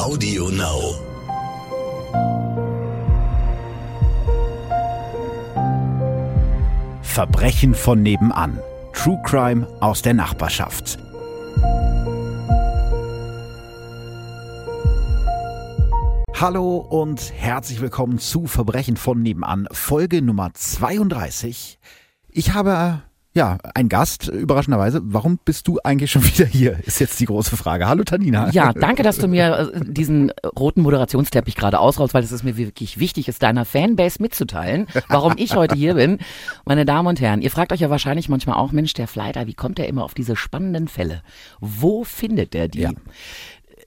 Audio Now. Verbrechen von nebenan. True Crime aus der Nachbarschaft. Hallo und herzlich willkommen zu Verbrechen von nebenan, Folge Nummer 32. Ich habe ja, ein Gast, überraschenderweise. Warum bist du eigentlich schon wieder hier? Ist jetzt die große Frage. Hallo Tanina. Ja, danke, dass du mir äh, diesen roten Moderationsteppich gerade ausrollst, weil es ist mir wirklich wichtig, es deiner Fanbase mitzuteilen, warum ich heute hier bin. Meine Damen und Herren, ihr fragt euch ja wahrscheinlich manchmal auch, Mensch, der Fleiter, wie kommt der immer auf diese spannenden Fälle? Wo findet der die? Ja.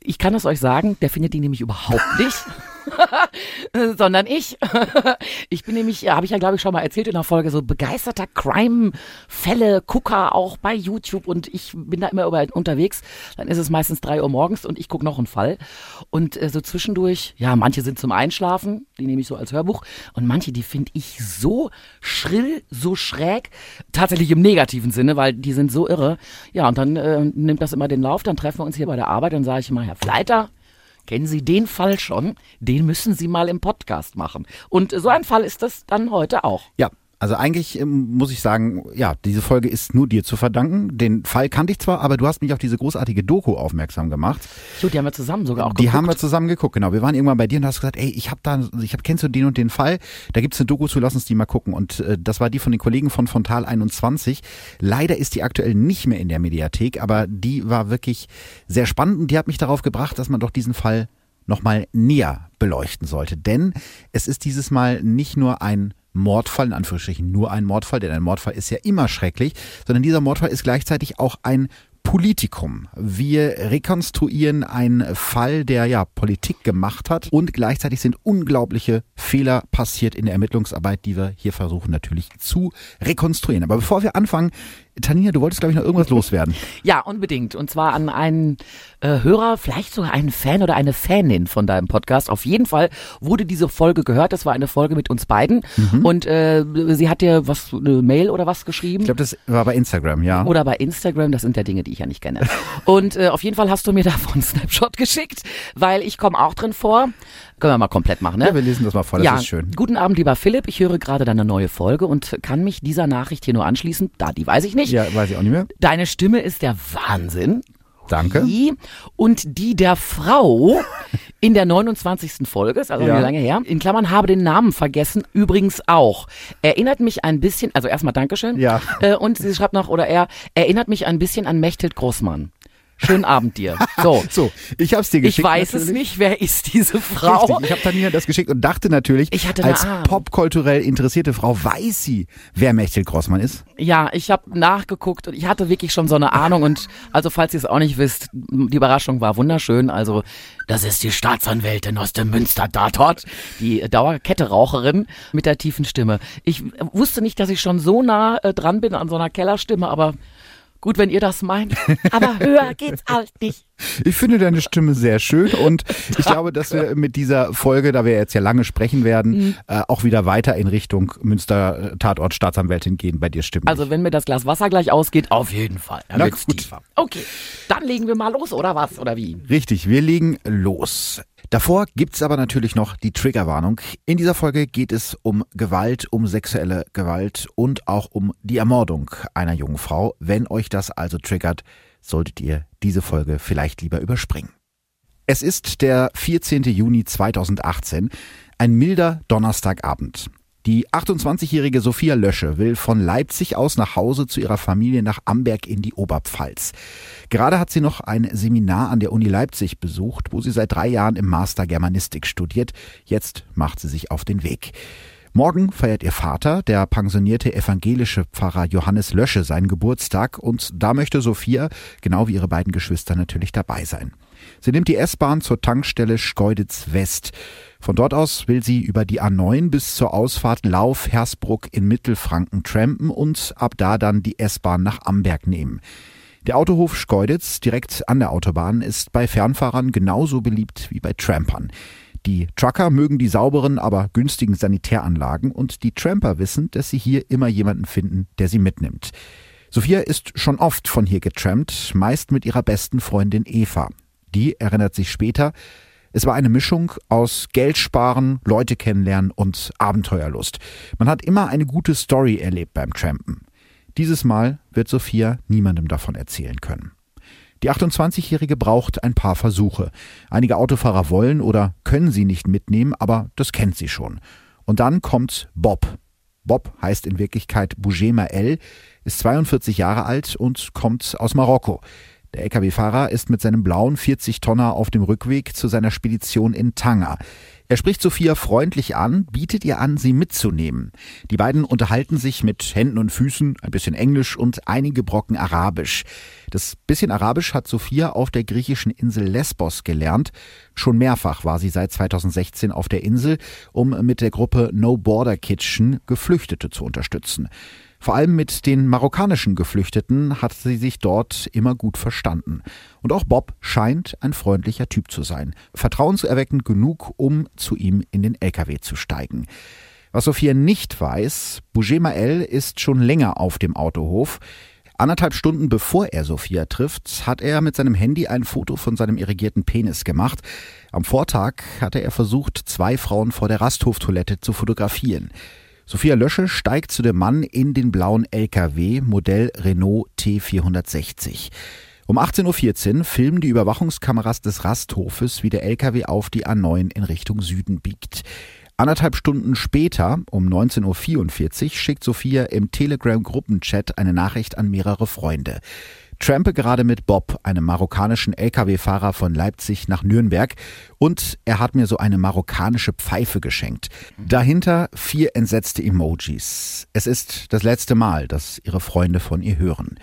Ich kann es euch sagen, der findet die nämlich überhaupt nicht. sondern ich. ich bin nämlich, habe ich ja glaube ich schon mal erzählt in der Folge, so begeisterter Crime-Fälle, Gucker auch bei YouTube und ich bin da immer überall unterwegs. Dann ist es meistens drei Uhr morgens und ich gucke noch einen Fall. Und äh, so zwischendurch, ja, manche sind zum Einschlafen, die nehme ich so als Hörbuch und manche, die finde ich so schrill, so schräg, tatsächlich im negativen Sinne, weil die sind so irre. Ja, und dann äh, nimmt das immer den Lauf, dann treffen wir uns hier bei der Arbeit, dann sage ich immer, Herr Fleiter, Kennen Sie den Fall schon? Den müssen Sie mal im Podcast machen. Und so ein Fall ist das dann heute auch. Ja, also eigentlich ähm, muss ich sagen, ja, diese Folge ist nur dir zu verdanken. Den Fall kannte ich zwar, aber du hast mich auf diese großartige Doku aufmerksam gemacht. So, die haben wir zusammen sogar auch Die geguckt. haben wir zusammen geguckt, genau. Wir waren irgendwann bei dir und hast gesagt, ey, ich habe da, ich hab, kennst du den und den Fall? Da gibt's eine Doku zu, lass uns die mal gucken. Und äh, das war die von den Kollegen von Fontal 21. Leider ist die aktuell nicht mehr in der Mediathek, aber die war wirklich sehr spannend und die hat mich darauf gebracht, dass man doch diesen Fall nochmal näher beleuchten sollte. Denn es ist dieses Mal nicht nur ein Mordfall, in Anführungsstrichen nur ein Mordfall, denn ein Mordfall ist ja immer schrecklich, sondern dieser Mordfall ist gleichzeitig auch ein Politikum. Wir rekonstruieren einen Fall, der ja Politik gemacht hat und gleichzeitig sind unglaubliche Fehler passiert in der Ermittlungsarbeit, die wir hier versuchen natürlich zu rekonstruieren. Aber bevor wir anfangen, Tanina, du wolltest glaube ich noch irgendwas loswerden. Ja, unbedingt. Und zwar an einen äh, Hörer, vielleicht sogar einen Fan oder eine Fanin von deinem Podcast. Auf jeden Fall wurde diese Folge gehört. Das war eine Folge mit uns beiden. Und äh, sie hat dir was, eine Mail oder was geschrieben? Ich glaube, das war bei Instagram, ja. Oder bei Instagram, das sind ja Dinge, die ich ja nicht kenne. Und äh, auf jeden Fall hast du mir davon einen Snapshot geschickt, weil ich komme auch drin vor. Können wir mal komplett machen, ne? Ja, wir lesen das mal vor, das ja, ist schön. Guten Abend, lieber Philipp. Ich höre gerade deine neue Folge und kann mich dieser Nachricht hier nur anschließen. Da, die weiß ich nicht. Ja, weiß ich auch nicht mehr. Deine Stimme ist der Wahnsinn. Danke. Die und die der Frau in der 29. Folge, ist also Ja. lange her. In Klammern habe den Namen vergessen, übrigens auch. Erinnert mich ein bisschen, also erstmal Dankeschön. Ja. Äh, und sie schreibt noch, oder er, erinnert mich ein bisschen an Mechthild Großmann. Schönen Abend dir. So. So, ich habe es dir Ich geschickt. weiß es natürlich. nicht, wer ist diese Frau? Richtig, ich habe Tanina das geschickt und dachte natürlich, Ich als popkulturell interessierte Frau weiß sie, wer Mechthild Grossmann ist. Ja, ich habe nachgeguckt und ich hatte wirklich schon so eine Ahnung und also falls ihr es auch nicht wisst, die Überraschung war wunderschön. Also das ist die Staatsanwältin aus dem Münster-Tatort, die Dauerkette-Raucherin mit der tiefen Stimme. Ich wusste nicht, dass ich schon so nah äh, dran bin an so einer Kellerstimme, aber gut, wenn ihr das meint. Aber höher geht's halt nicht. Ich finde deine Stimme sehr schön und ich glaube, dass wir mit dieser Folge, da wir jetzt ja lange sprechen werden, Mhm. äh, auch wieder weiter in Richtung Münster äh, Tatort Staatsanwältin gehen bei dir stimmen. Also wenn mir das Glas Wasser gleich ausgeht, auf jeden Fall. Dann Na gut. tiefer. Okay, dann legen wir mal los, oder was? Oder wie? Richtig, wir legen los. Davor gibt's aber natürlich noch die Triggerwarnung. In dieser Folge geht es um Gewalt, um sexuelle Gewalt und auch um die Ermordung einer jungen Frau. Wenn euch das also triggert, solltet ihr diese Folge vielleicht lieber überspringen. Es ist der 14. Juni 2018, ein milder Donnerstagabend. Die 28-jährige Sophia Lösche will von Leipzig aus nach Hause zu ihrer Familie nach Amberg in die Oberpfalz. Gerade hat sie noch ein Seminar an der Uni Leipzig besucht, wo sie seit drei Jahren im Master Germanistik studiert. Jetzt macht sie sich auf den Weg. Morgen feiert ihr Vater, der pensionierte evangelische Pfarrer Johannes Lösche, seinen Geburtstag und da möchte Sophia, genau wie ihre beiden Geschwister, natürlich dabei sein. Sie nimmt die S-Bahn zur Tankstelle Schkeuditz West. Von dort aus will sie über die A9 bis zur Ausfahrt Lauf-Hersbruck in Mittelfranken trampen und ab da dann die S-Bahn nach Amberg nehmen. Der Autohof Schkeuditz direkt an der Autobahn ist bei Fernfahrern genauso beliebt wie bei Trampern. Die Trucker mögen die sauberen, aber günstigen Sanitäranlagen und die Tramper wissen, dass sie hier immer jemanden finden, der sie mitnimmt. Sophia ist schon oft von hier getrampt, meist mit ihrer besten Freundin Eva. Die erinnert sich später, Es war eine Mischung aus Geld sparen, Leute kennenlernen und Abenteuerlust. Man hat immer eine gute Story erlebt beim Trampen. Dieses Mal wird Sophia niemandem davon erzählen können. Die 28-Jährige braucht ein paar Versuche. Einige Autofahrer wollen oder können sie nicht mitnehmen, aber das kennt sie schon. Und dann kommt Bob. Bob heißt in Wirklichkeit Bougema El, ist 42 Jahre alt und kommt aus Marokko. Der Lkw-Fahrer ist mit seinem blauen 40-Tonner auf dem Rückweg zu seiner Spedition in Tanger. Er spricht Sophia freundlich an, bietet ihr an, sie mitzunehmen. Die beiden unterhalten sich mit Händen und Füßen, ein bisschen Englisch und einige Brocken Arabisch. Das bisschen Arabisch hat Sophia auf der griechischen Insel Lesbos gelernt. Schon mehrfach war sie seit 2016 auf der Insel, um mit der Gruppe No Border Kitchen Geflüchtete zu unterstützen. Vor allem mit den marokkanischen Geflüchteten hat sie sich dort immer gut verstanden. Und auch Bob scheint ein freundlicher Typ zu sein. Vertrauenserweckend genug, um zu ihm in den LKW zu steigen. Was Sophia nicht weiß, Bougemael ist schon länger auf dem Autohof. Anderthalb Stunden bevor er Sophia trifft, hat er mit seinem Handy ein Foto von seinem irrigierten Penis gemacht. Am Vortag hatte er versucht, zwei Frauen vor der Rasthoftoilette zu fotografieren. Sophia Lösche steigt zu dem Mann in den blauen LKW Modell Renault T460. Um 18.14 Uhr filmen die Überwachungskameras des Rasthofes, wie der LKW auf die A9 in Richtung Süden biegt. Anderthalb Stunden später, um 19.44 Uhr, schickt Sophia im Telegram-Gruppenchat eine Nachricht an mehrere Freunde trampe gerade mit Bob, einem marokkanischen Lkw-Fahrer von Leipzig nach Nürnberg, und er hat mir so eine marokkanische Pfeife geschenkt. Dahinter vier entsetzte Emojis. Es ist das letzte Mal, dass ihre Freunde von ihr hören.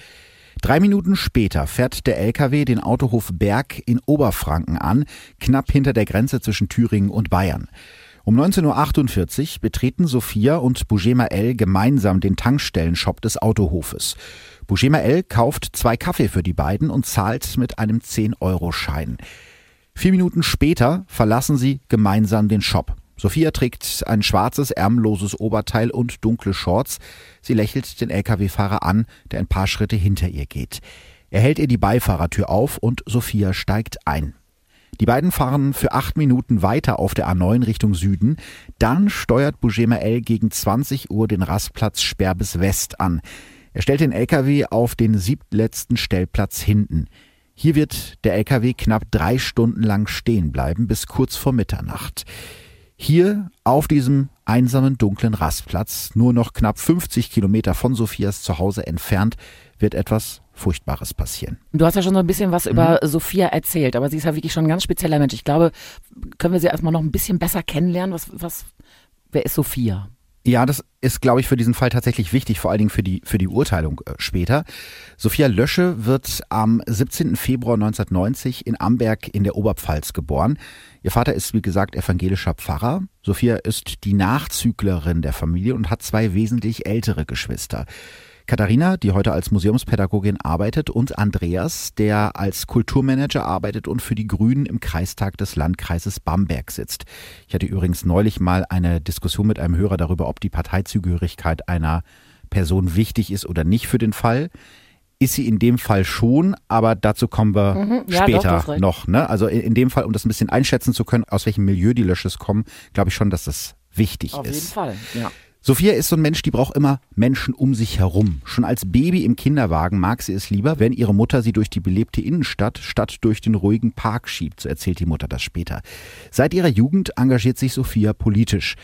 Drei Minuten später fährt der LKW den Autohof Berg in Oberfranken an, knapp hinter der Grenze zwischen Thüringen und Bayern. Um 19.48 Uhr betreten Sophia und Bougema L gemeinsam den Tankstellenshop des Autohofes. Bougema L kauft zwei Kaffee für die beiden und zahlt mit einem 10-Euro-Schein. Vier Minuten später verlassen sie gemeinsam den Shop. Sophia trägt ein schwarzes, ärmelloses Oberteil und dunkle Shorts. Sie lächelt den Lkw-Fahrer an, der ein paar Schritte hinter ihr geht. Er hält ihr die Beifahrertür auf und Sophia steigt ein. Die beiden fahren für acht Minuten weiter auf der A9 Richtung Süden. Dann steuert Bougema L gegen 20 Uhr den Rastplatz Sperbes West an. Er stellt den LKW auf den siebtletzten Stellplatz hinten. Hier wird der LKW knapp drei Stunden lang stehen bleiben, bis kurz vor Mitternacht. Hier auf diesem einsamen dunklen Rastplatz, nur noch knapp 50 Kilometer von Sophias Zuhause entfernt, wird etwas Furchtbares passieren. Du hast ja schon so ein bisschen was mhm. über Sophia erzählt, aber sie ist ja wirklich schon ein ganz spezieller Mensch. Ich glaube, können wir sie erstmal noch ein bisschen besser kennenlernen? Was, was, wer ist Sophia? Ja, das ist, glaube ich, für diesen Fall tatsächlich wichtig, vor allen Dingen für die, für die Urteilung äh, später. Sophia Lösche wird am 17. Februar 1990 in Amberg in der Oberpfalz geboren. Ihr Vater ist, wie gesagt, evangelischer Pfarrer. Sophia ist die Nachzüglerin der Familie und hat zwei wesentlich ältere Geschwister. Katharina, die heute als Museumspädagogin arbeitet, und Andreas, der als Kulturmanager arbeitet und für die Grünen im Kreistag des Landkreises Bamberg sitzt. Ich hatte übrigens neulich mal eine Diskussion mit einem Hörer darüber, ob die Parteizugehörigkeit einer Person wichtig ist oder nicht für den Fall. Ist sie in dem Fall schon, aber dazu kommen wir mhm, ja, später doch, noch. Ne? Also in, dem Fall, um das ein bisschen einschätzen zu können, aus welchem Milieu die Lösches kommen, glaube ich schon, dass das wichtig Auf ist. Auf jeden Fall, ja. Sophia ist so ein Mensch, die braucht immer Menschen um sich herum. Schon als Baby im Kinderwagen mag sie es lieber, wenn ihre Mutter sie durch die belebte Innenstadt statt durch den ruhigen Park schiebt, so erzählt die Mutter das später. Seit ihrer Jugend engagiert sich Sophia politisch.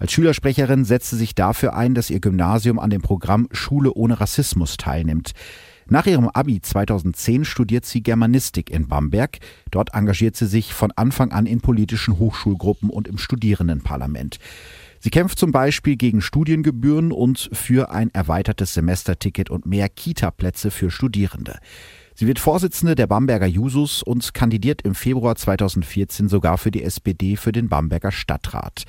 Als Schülersprecherin setzt sie sich dafür ein, dass ihr Gymnasium an dem Programm Schule ohne Rassismus teilnimmt. Nach ihrem Abi 2010 studiert sie Germanistik in Bamberg. Dort engagiert sie sich von Anfang an in politischen Hochschulgruppen und im Studierendenparlament. Sie kämpft zum Beispiel gegen Studiengebühren und für ein erweitertes Semesterticket und mehr Kita-Plätze für Studierende. Sie wird Vorsitzende der Bamberger Jusos und kandidiert im Februar 2014 sogar für die SPD für den Bamberger Stadtrat.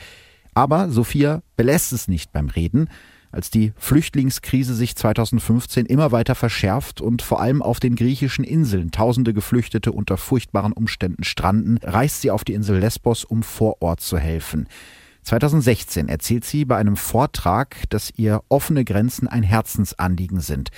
Aber Sophia belässt es nicht beim Reden. Als die Flüchtlingskrise sich 2015 immer weiter verschärft und vor allem auf den griechischen Inseln tausende Geflüchtete unter furchtbaren Umständen stranden, reist sie auf die Insel Lesbos, um vor Ort zu helfen. 2016 erzählt sie bei einem Vortrag, dass ihr offene Grenzen ein Herzensanliegen sind.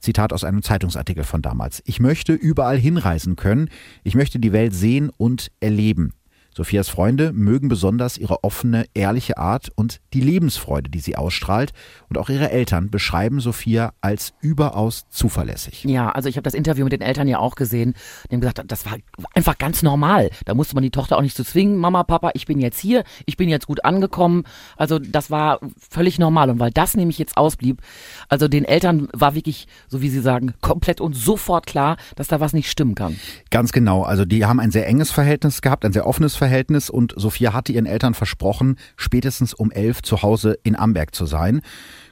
Zitat aus einem Zeitungsartikel von damals. Ich möchte überall hinreisen können. Ich möchte die Welt sehen und erleben. Sophias Freunde mögen besonders ihre offene, ehrliche Art und die Lebensfreude, die sie ausstrahlt. Und auch ihre Eltern beschreiben Sophia als überaus zuverlässig. Ja, also ich habe das Interview mit den Eltern ja auch gesehen. Die haben gesagt, das war einfach ganz normal. Da musste man die Tochter auch nicht zu so zwingen. Mama, Papa, ich bin jetzt hier, ich bin jetzt gut angekommen. Also das war völlig normal. Und weil das nämlich jetzt ausblieb, also den Eltern war wirklich, so wie sie sagen, komplett und sofort klar, dass da was nicht stimmen kann. Ganz genau. Also die haben ein sehr enges Verhältnis gehabt, ein sehr offenes Verhältnis und Sophia hatte ihren Eltern versprochen, spätestens um elf zu Hause in Amberg zu sein.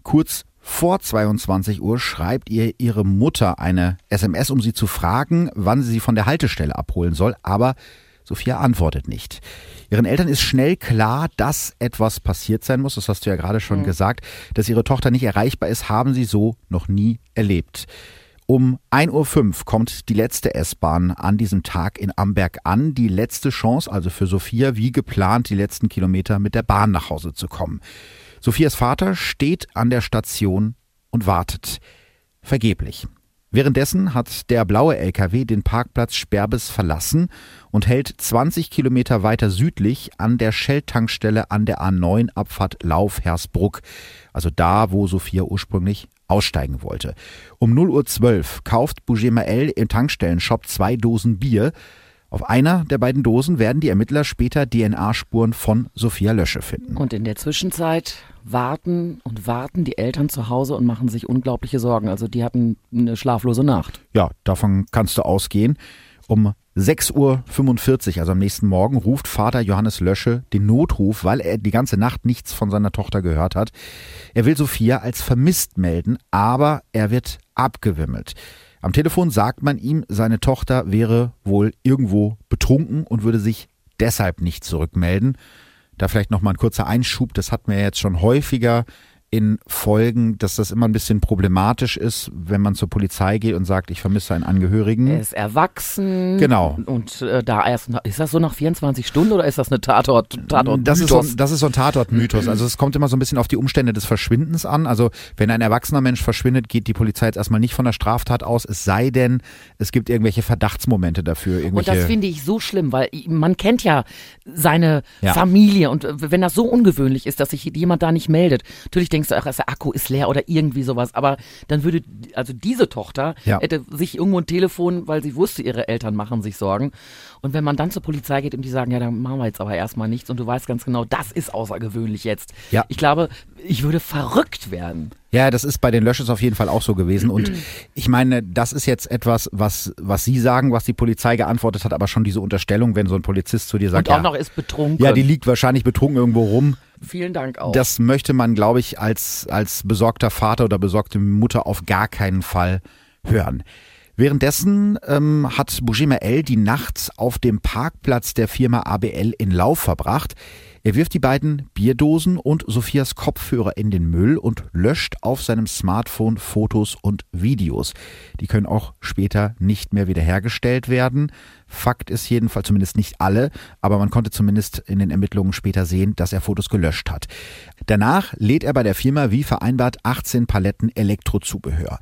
Kurz vor 22 Uhr schreibt ihr ihre Mutter eine SMS, um sie zu fragen, wann sie sie von der Haltestelle abholen soll, aber Sophia antwortet nicht. Ihren Eltern ist schnell klar, dass etwas passiert sein muss. Das hast du ja gerade schon mhm. gesagt. Dass ihre Tochter nicht erreichbar ist, haben sie so noch nie erlebt. Um 1.05 Uhr kommt die letzte S-Bahn an diesem Tag in Amberg an. Die letzte Chance also für Sophia, wie geplant, die letzten Kilometer mit der Bahn nach Hause zu kommen. Sophias Vater steht an der Station und wartet. Vergeblich. Währenddessen hat der blaue LKW den Parkplatz Sperbes verlassen und hält 20 Kilometer weiter südlich an der Shell-Tankstelle an der A9 Abfahrt Lauf-Hersbruck, also da, wo Sophia ursprünglich aussteigen wollte. Um 0.12 Uhr kauft Bougemael im Tankstellenshop zwei Dosen Bier. Auf einer der beiden Dosen werden die Ermittler später DNA-Spuren von Sophia Lösche finden. Und in der Zwischenzeit warten und warten die Eltern zu Hause und machen sich unglaubliche Sorgen. Also die hatten eine schlaflose Nacht. Ja, davon kannst du ausgehen. Um 6.45 Uhr, also am nächsten Morgen, ruft Vater Johannes Lösche den Notruf, weil er die ganze Nacht nichts von seiner Tochter gehört hat. Er will Sophia als vermisst melden, aber er wird abgewimmelt. Am Telefon sagt man ihm, seine Tochter wäre wohl irgendwo betrunken und würde sich deshalb nicht zurückmelden. Da vielleicht noch mal ein kurzer Einschub, das hatten wir jetzt schon häufiger in Folgen, dass das immer ein bisschen problematisch ist, wenn man zur Polizei geht und sagt, ich vermisse einen Angehörigen. Er ist erwachsen. Genau. Und äh, da erst, ist das so nach 24 Stunden oder ist das eine Tatort, Tatort das ist so, Das ist so ein Tatort-Mythos. Also es kommt immer so ein bisschen auf die Umstände des Verschwindens an. Also wenn ein erwachsener Mensch verschwindet, geht die Polizei jetzt erstmal nicht von der Straftat aus, es sei denn, es gibt irgendwelche Verdachtsmomente dafür. Irgendwelche und das finde ich so schlimm, weil man kennt ja seine ja. Familie und wenn das so ungewöhnlich ist, dass sich jemand da nicht meldet, natürlich denke denkst du, ach, der Akku ist leer oder irgendwie sowas. Aber dann würde, also diese Tochter ja. hätte sich irgendwo ein Telefon, weil sie wusste, ihre Eltern machen sich Sorgen. Und wenn man dann zur Polizei geht und die sagen, ja, dann machen wir jetzt aber erstmal nichts und du weißt ganz genau, das ist außergewöhnlich jetzt. Ja. Ich glaube, ich würde verrückt werden. Ja, das ist bei den Lösches auf jeden Fall auch so gewesen. Und ich meine, das ist jetzt etwas, was, was Sie sagen, was die Polizei geantwortet hat, aber schon diese Unterstellung, wenn so ein Polizist zu dir sagt, und auch ja, noch ist betrunken. Ja, die liegt wahrscheinlich betrunken irgendwo rum. Vielen Dank auch. Das möchte man, glaube ich, als, als besorgter Vater oder besorgte Mutter auf gar keinen Fall hören. Währenddessen ähm, hat Bujima L die Nacht auf dem Parkplatz der Firma ABL in Lauf verbracht. Er wirft die beiden Bierdosen und Sophias Kopfhörer in den Müll und löscht auf seinem Smartphone Fotos und Videos. Die können auch später nicht mehr wiederhergestellt werden. Fakt ist jedenfalls zumindest nicht alle, aber man konnte zumindest in den Ermittlungen später sehen, dass er Fotos gelöscht hat. Danach lädt er bei der Firma wie vereinbart 18 Paletten Elektrozubehör.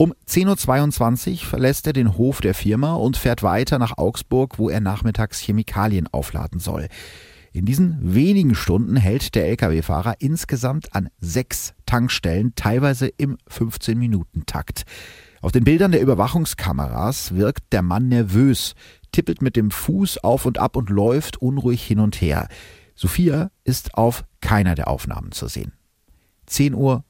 Um 10.22 Uhr verlässt er den Hof der Firma und fährt weiter nach Augsburg, wo er nachmittags Chemikalien aufladen soll. In diesen wenigen Stunden hält der Lkw-Fahrer insgesamt an sechs Tankstellen, teilweise im 15-Minuten-Takt. Auf den Bildern der Überwachungskameras wirkt der Mann nervös, tippelt mit dem Fuß auf und ab und läuft unruhig hin und her. Sophia ist auf keiner der Aufnahmen zu sehen. 10.45 Uhr.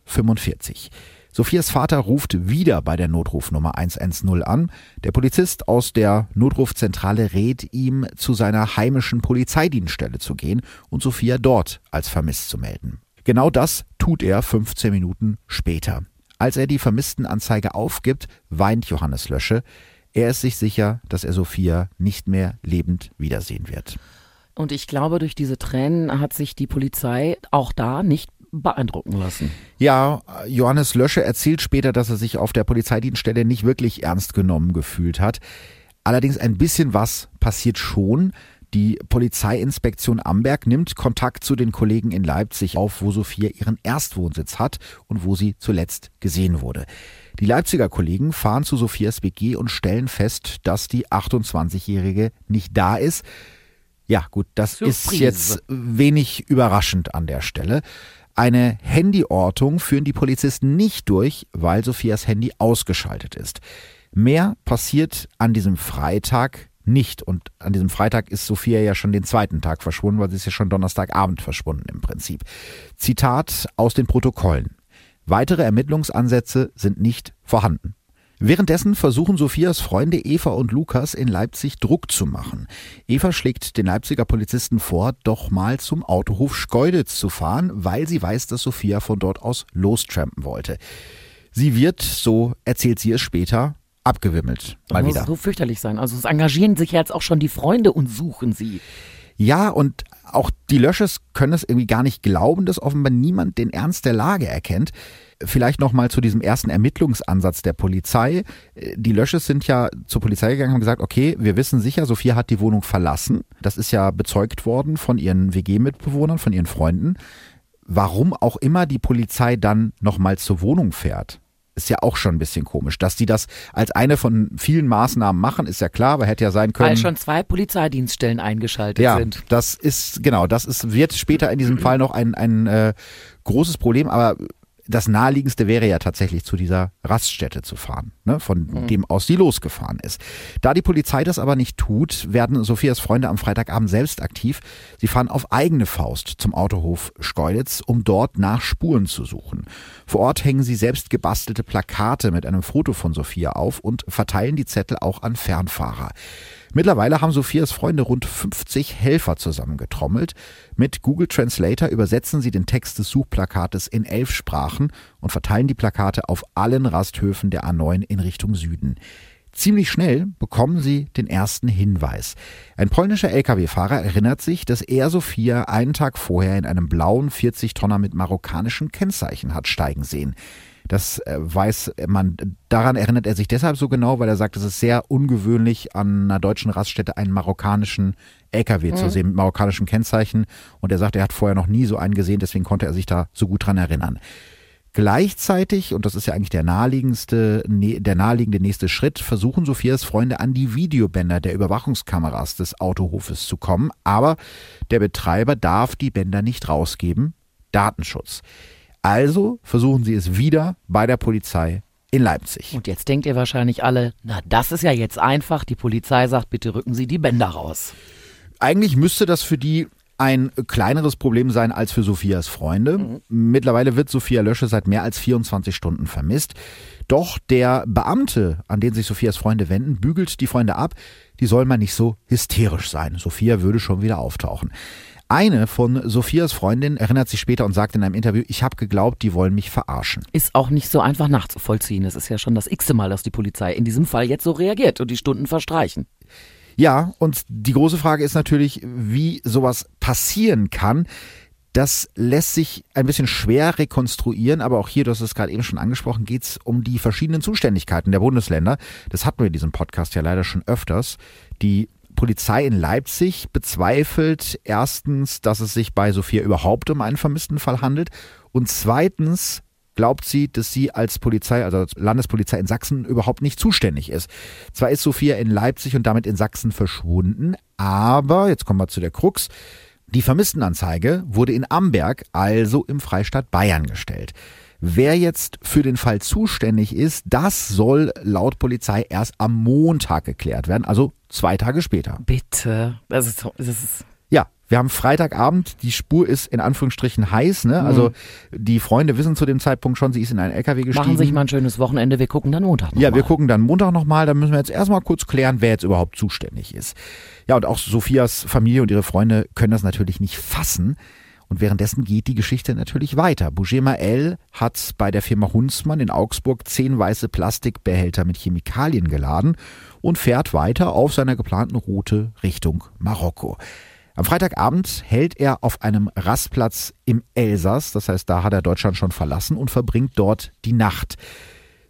Sophias Vater ruft wieder bei der Notrufnummer 110 an. Der Polizist aus der Notrufzentrale rät ihm, zu seiner heimischen Polizeidienststelle zu gehen und Sophia dort als vermisst zu melden. Genau das tut er 15 Minuten später. Als er die Vermisstenanzeige aufgibt, weint Johannes Lösche. Er ist sich sicher, dass er Sophia nicht mehr lebend wiedersehen wird. Und ich glaube, durch diese Tränen hat sich die Polizei auch da nicht beeindrucken lassen. Ja, Johannes Lösche erzählt später, dass er sich auf der Polizeidienststelle nicht wirklich ernst genommen gefühlt hat. Allerdings ein bisschen was passiert schon. Die Polizeiinspektion Amberg nimmt Kontakt zu den Kollegen in Leipzig auf, wo Sophia ihren Erstwohnsitz hat und wo sie zuletzt gesehen wurde. Die Leipziger Kollegen fahren zu Sophias WG und stellen fest, dass die 28-Jährige nicht da ist. Ja, gut, das Surprise. ist jetzt wenig überraschend an der Stelle. Eine Handyortung führen die Polizisten nicht durch, weil Sophias Handy ausgeschaltet ist. Mehr passiert an diesem Freitag nicht. Und an diesem Freitag ist Sophia ja schon den zweiten Tag verschwunden, weil sie ist ja schon Donnerstagabend verschwunden im Prinzip. Zitat aus den Protokollen. Weitere Ermittlungsansätze sind nicht vorhanden. Währenddessen versuchen Sophias Freunde Eva und Lukas in Leipzig Druck zu machen. Eva schlägt den Leipziger Polizisten vor, doch mal zum Autohof Schkeuditz zu fahren, weil sie weiß, dass Sophia von dort aus lostrampen wollte. Sie wird, so erzählt sie es später, abgewimmelt. Mal Das muss wieder. so fürchterlich sein. Also es engagieren sich jetzt auch schon die Freunde und suchen sie. Ja, und auch die Lösches können es irgendwie gar nicht glauben, dass offenbar niemand den Ernst der Lage erkennt. Vielleicht noch mal zu diesem ersten Ermittlungsansatz der Polizei. Die Lösches sind ja zur Polizei gegangen und haben gesagt, okay, wir wissen sicher, Sophia hat die Wohnung verlassen. Das ist ja bezeugt worden von ihren WG-Mitbewohnern, von ihren Freunden. Warum auch immer die Polizei dann noch mal zur Wohnung fährt, ist ja auch schon ein bisschen komisch. Dass die das als eine von vielen Maßnahmen machen, ist ja klar, aber hätte ja sein können. Weil schon zwei Polizeidienststellen eingeschaltet Ja, sind. das ist, genau, das ist, wird später in diesem Fall noch ein, ein äh, großes Problem, aber das naheliegendste wäre ja tatsächlich zu dieser Raststätte zu fahren, ne, von dem aus sie losgefahren ist. Da die Polizei das aber nicht tut, werden Sophias Freunde am Freitagabend selbst aktiv. Sie fahren auf eigene Faust zum Autohof Schkeuditz, um dort nach Spuren zu suchen. Vor Ort hängen sie selbst gebastelte Plakate mit einem Foto von Sophia auf und verteilen die Zettel auch an Fernfahrer. Mittlerweile haben Sophias Freunde rund 50 Helfer zusammengetrommelt. Mit Google Translator übersetzen sie den Text des Suchplakates in elf Sprachen und verteilen die Plakate auf allen Rasthöfen der A9 in Richtung Süden. Ziemlich schnell bekommen sie den ersten Hinweis. Ein polnischer Lkw-Fahrer erinnert sich, dass er Sophia einen Tag vorher in einem blauen 40-Tonner mit marokkanischen Kennzeichen hat steigen sehen. Das äh, weiß man, daran erinnert er sich deshalb so genau, weil er sagt, es ist sehr ungewöhnlich, an einer deutschen Raststätte einen marokkanischen LKW zu sehen mit marokkanischen Kennzeichen. Und er sagt, er hat vorher noch nie so einen gesehen, deswegen konnte er sich da so gut dran erinnern. Gleichzeitig, und das ist ja eigentlich der naheliegendste, ne- der naheliegende nächste Schritt, versuchen Sophias Freunde an die Videobänder der Überwachungskameras des Autohofes zu kommen, aber der Betreiber darf die Bänder nicht rausgeben. Datenschutz. Also versuchen sie es wieder bei der Polizei in Leipzig. Und jetzt denkt ihr wahrscheinlich alle, na das ist ja jetzt einfach. Die Polizei sagt, bitte rücken Sie die Bänder raus. Eigentlich müsste das für die ein kleineres Problem sein als für Sophias Freunde. Mittlerweile wird Sophia Lösche seit mehr als 24 Stunden vermisst. Doch der Beamte, an den sich Sophias Freunde wenden, bügelt die Freunde ab, die soll mal nicht so hysterisch sein. Sophia würde schon wieder auftauchen. Eine von Sophias Freundinnen erinnert sich später und sagt in einem Interview, ich habe geglaubt, die wollen mich verarschen. Ist auch nicht so einfach nachzuvollziehen. Es ist ja schon das x-te Mal, dass die Polizei in diesem Fall jetzt so reagiert und die Stunden verstreichen. Ja, und die große Frage ist natürlich, wie sowas passieren kann. Das lässt sich ein bisschen schwer rekonstruieren, aber auch hier, du hast es gerade eben schon angesprochen, geht es um die verschiedenen Zuständigkeiten der Bundesländer. Das hatten wir in diesem Podcast ja leider schon öfters. Die Polizei in Leipzig bezweifelt erstens, dass es sich bei Sophia überhaupt um einen vermissten Fall handelt und zweitens glaubt sie, dass sie als Polizei, also als Landespolizei in Sachsen überhaupt nicht zuständig ist. Zwar ist Sophia in Leipzig und damit in Sachsen verschwunden, aber, jetzt kommen wir zu der Krux, die Vermisstenanzeige wurde in Amberg, also im Freistaat Bayern gestellt. Wer jetzt für den Fall zuständig ist, das soll laut Polizei erst am Montag geklärt werden, also zwei Tage später. Bitte. Das ist, so- das ist Ja, wir haben Freitagabend, die Spur ist in Anführungsstrichen heiß, ne? Also die Freunde wissen zu dem Zeitpunkt schon, sie ist in einen LKW gestiegen. Machen sich mal ein schönes Wochenende. Wir gucken dann Montag noch Ja, mal. wir gucken dann Montag nochmal, da müssen wir jetzt erstmal kurz klären, wer jetzt überhaupt zuständig ist. Ja, und auch Sophias Familie und ihre Freunde können das natürlich nicht fassen. Und währenddessen geht die Geschichte natürlich weiter. Bujema L. hat bei der Firma Hunzmann in Augsburg zehn weiße Plastikbehälter mit Chemikalien geladen und fährt weiter auf seiner geplanten Route Richtung Marokko. Am Freitagabend hält er auf einem Rastplatz im Elsass, das heißt, da hat er Deutschland schon verlassen und verbringt dort die Nacht.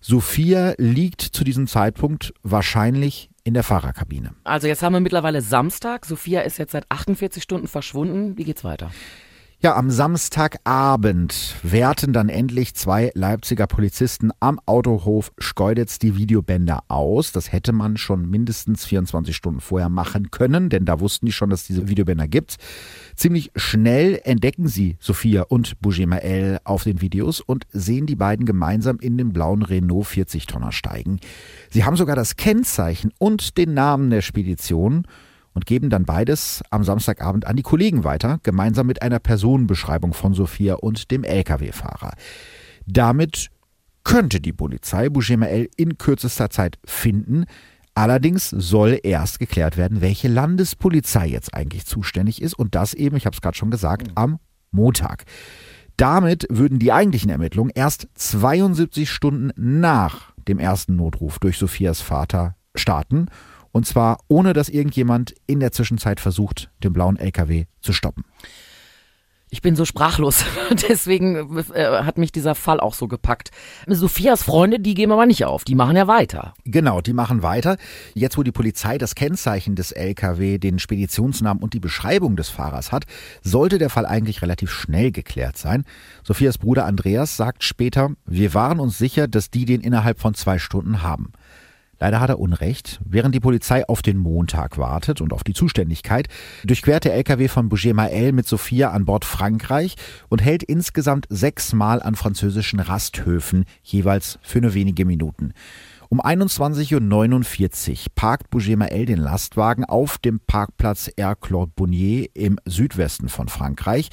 Sophia liegt zu diesem Zeitpunkt wahrscheinlich in der Fahrerkabine. Also jetzt haben wir mittlerweile Samstag. Sophia ist jetzt seit 48 Stunden verschwunden. Wie geht's weiter? Ja, am Samstagabend werten dann endlich zwei Leipziger Polizisten am Autohof Schkeuditz die Videobänder aus. Das hätte man schon mindestens 24 Stunden vorher machen können, denn da wussten die schon, dass es diese Videobänder gibt. Ziemlich schnell entdecken sie Sophia und Bougemael auf den Videos und sehen die beiden gemeinsam in den blauen Renault 40 Tonner steigen. Sie haben sogar das Kennzeichen und den Namen der Spedition und geben dann beides am Samstagabend an die Kollegen weiter, gemeinsam mit einer Personenbeschreibung von Sophia und dem Lkw-Fahrer. Damit könnte die Polizei Bougemael in kürzester Zeit finden. Allerdings soll erst geklärt werden, welche Landespolizei jetzt eigentlich zuständig ist und das eben, ich habe es gerade schon gesagt, am Montag. Damit würden die eigentlichen Ermittlungen erst 72 Stunden nach dem ersten Notruf durch Sophias Vater starten und zwar ohne, dass irgendjemand in der Zwischenzeit versucht, den blauen LKW zu stoppen. Ich bin so sprachlos. Deswegen äh, hat mich dieser Fall auch so gepackt. Sophias Freunde, die geben aber nicht auf. Die machen ja weiter. Genau, die machen weiter. Jetzt, wo die Polizei das Kennzeichen des LKW, den Speditionsnamen und die Beschreibung des Fahrers hat, sollte der Fall eigentlich relativ schnell geklärt sein. Sophias Bruder Andreas sagt später, wir waren uns sicher, dass die den innerhalb von zwei Stunden haben. Leider hat er Unrecht. Während die Polizei auf den Montag wartet und auf die Zuständigkeit, durchquert der LKW von Bouger Mael mit Sophia an Bord Frankreich und hält insgesamt sechsmal an französischen Rasthöfen, jeweils für nur wenige Minuten. Um 21.49 Uhr parkt Bouger Mael den Lastwagen auf dem Parkplatz Air Claude Bonnier im Südwesten von Frankreich.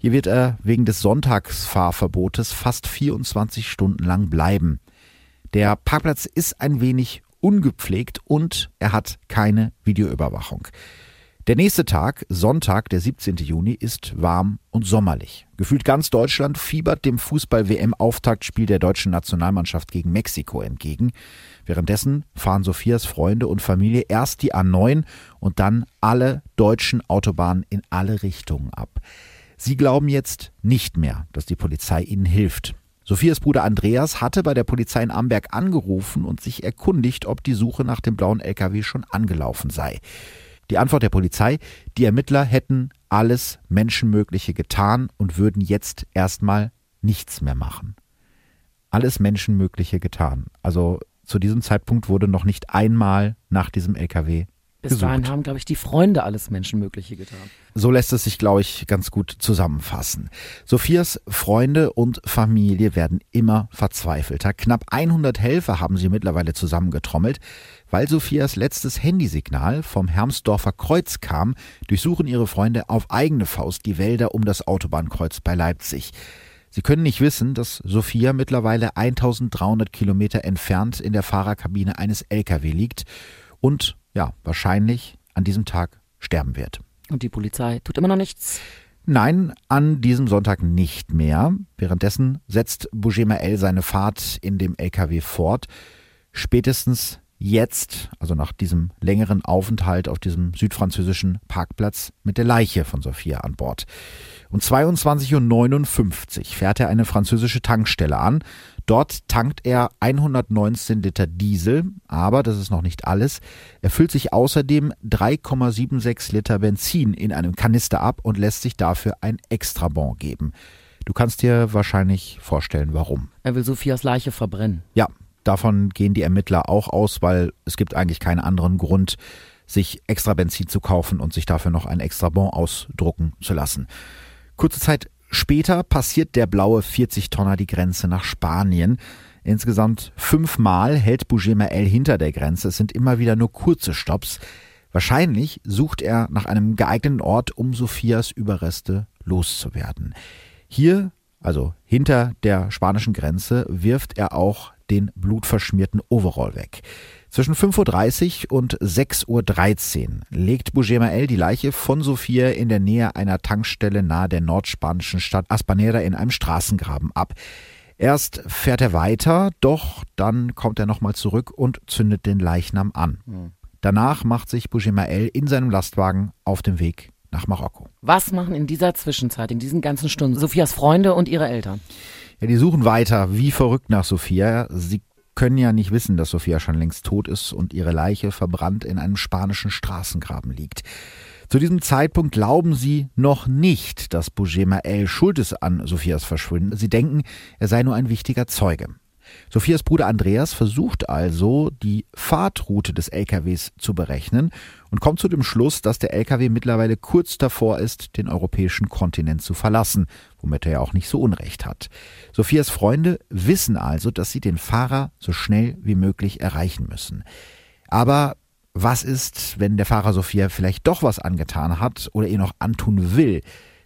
Hier wird er wegen des Sonntagsfahrverbotes fast 24 Stunden lang bleiben. Der Parkplatz ist ein wenig ungepflegt und er hat keine Videoüberwachung. Der nächste Tag, Sonntag, der 17. Juni, ist warm und sommerlich. Gefühlt ganz Deutschland fiebert dem Fußball-WM-Auftaktspiel der deutschen Nationalmannschaft gegen Mexiko entgegen. Währenddessen fahren Sophias Freunde und Familie erst die A9 und dann alle deutschen Autobahnen in alle Richtungen ab. Sie glauben jetzt nicht mehr, dass die Polizei ihnen hilft. Sophias Bruder Andreas hatte bei der Polizei in Amberg angerufen und sich erkundigt, ob die Suche nach dem blauen LKW schon angelaufen sei. Die Antwort der Polizei, die Ermittler hätten alles Menschenmögliche getan und würden jetzt erstmal nichts mehr machen. Alles Menschenmögliche getan. Also zu diesem Zeitpunkt wurde noch nicht einmal nach diesem LKW bis dahin haben, glaube ich, die Freunde alles Menschenmögliche getan. So lässt es sich, glaube ich, ganz gut zusammenfassen. Sophias Freunde und Familie werden immer verzweifelter. Knapp 100 Helfer haben sie mittlerweile zusammengetrommelt. Weil Sophias letztes Handysignal vom Hermsdorfer Kreuz kam, durchsuchen ihre Freunde auf eigene Faust die Wälder um das Autobahnkreuz bei Leipzig. Sie können nicht wissen, dass Sophia mittlerweile 1300 Kilometer entfernt in der Fahrerkabine eines LKW liegt und ja, wahrscheinlich an diesem Tag sterben wird. Und die Polizei tut immer noch nichts? Nein, an diesem Sonntag nicht mehr. Währenddessen setzt Bougemael seine Fahrt in dem LKW fort. Spätestens jetzt, also nach diesem längeren Aufenthalt auf diesem südfranzösischen Parkplatz, mit der Leiche von Sophia an Bord. Um 22.59 Uhr fährt er eine französische Tankstelle an. Dort tankt er 119 Liter Diesel, aber das ist noch nicht alles. Er füllt sich außerdem 3,76 Liter Benzin in einem Kanister ab und lässt sich dafür ein Extrabon geben. Du kannst dir wahrscheinlich vorstellen, warum. Er will Sophias Leiche verbrennen. Ja, davon gehen die Ermittler auch aus, weil es gibt eigentlich keinen anderen Grund, sich extra Benzin zu kaufen und sich dafür noch ein Extrabon ausdrucken zu lassen. Kurze Zeit Später passiert der blaue 40-Tonner die Grenze nach Spanien. Insgesamt fünfmal hält Bougemael hinter der Grenze. Es sind immer wieder nur kurze Stops. Wahrscheinlich sucht er nach einem geeigneten Ort, um Sophias Überreste loszuwerden. Hier, also hinter der spanischen Grenze, wirft er auch den blutverschmierten Overall weg. Zwischen 5.30 Uhr und 6.13 Uhr legt Bougemael die Leiche von Sophia in der Nähe einer Tankstelle nahe der nordspanischen Stadt Aspanera in einem Straßengraben ab. Erst fährt er weiter, doch dann kommt er nochmal zurück und zündet den Leichnam an. Hm. Danach macht sich Bougemael in seinem Lastwagen auf den Weg nach Marokko. Was machen in dieser Zwischenzeit, in diesen ganzen Stunden, Sophias Freunde und ihre Eltern? Ja, die suchen weiter wie verrückt nach Sophia. Sie können ja nicht wissen, dass Sophia schon längst tot ist und ihre Leiche verbrannt in einem spanischen Straßengraben liegt. Zu diesem Zeitpunkt glauben sie noch nicht, dass Bujema El schuld ist an Sophias Verschwinden. Sie denken, er sei nur ein wichtiger Zeuge. Sophias Bruder Andreas versucht also, die Fahrtroute des LKWs zu berechnen und kommt zu dem Schluss, dass der LKW mittlerweile kurz davor ist, den europäischen Kontinent zu verlassen, womit er ja auch nicht so Unrecht hat. Sophias Freunde wissen also, dass sie den Fahrer so schnell wie möglich erreichen müssen. Aber was ist, wenn der Fahrer Sophia vielleicht doch was angetan hat oder ihr noch antun will?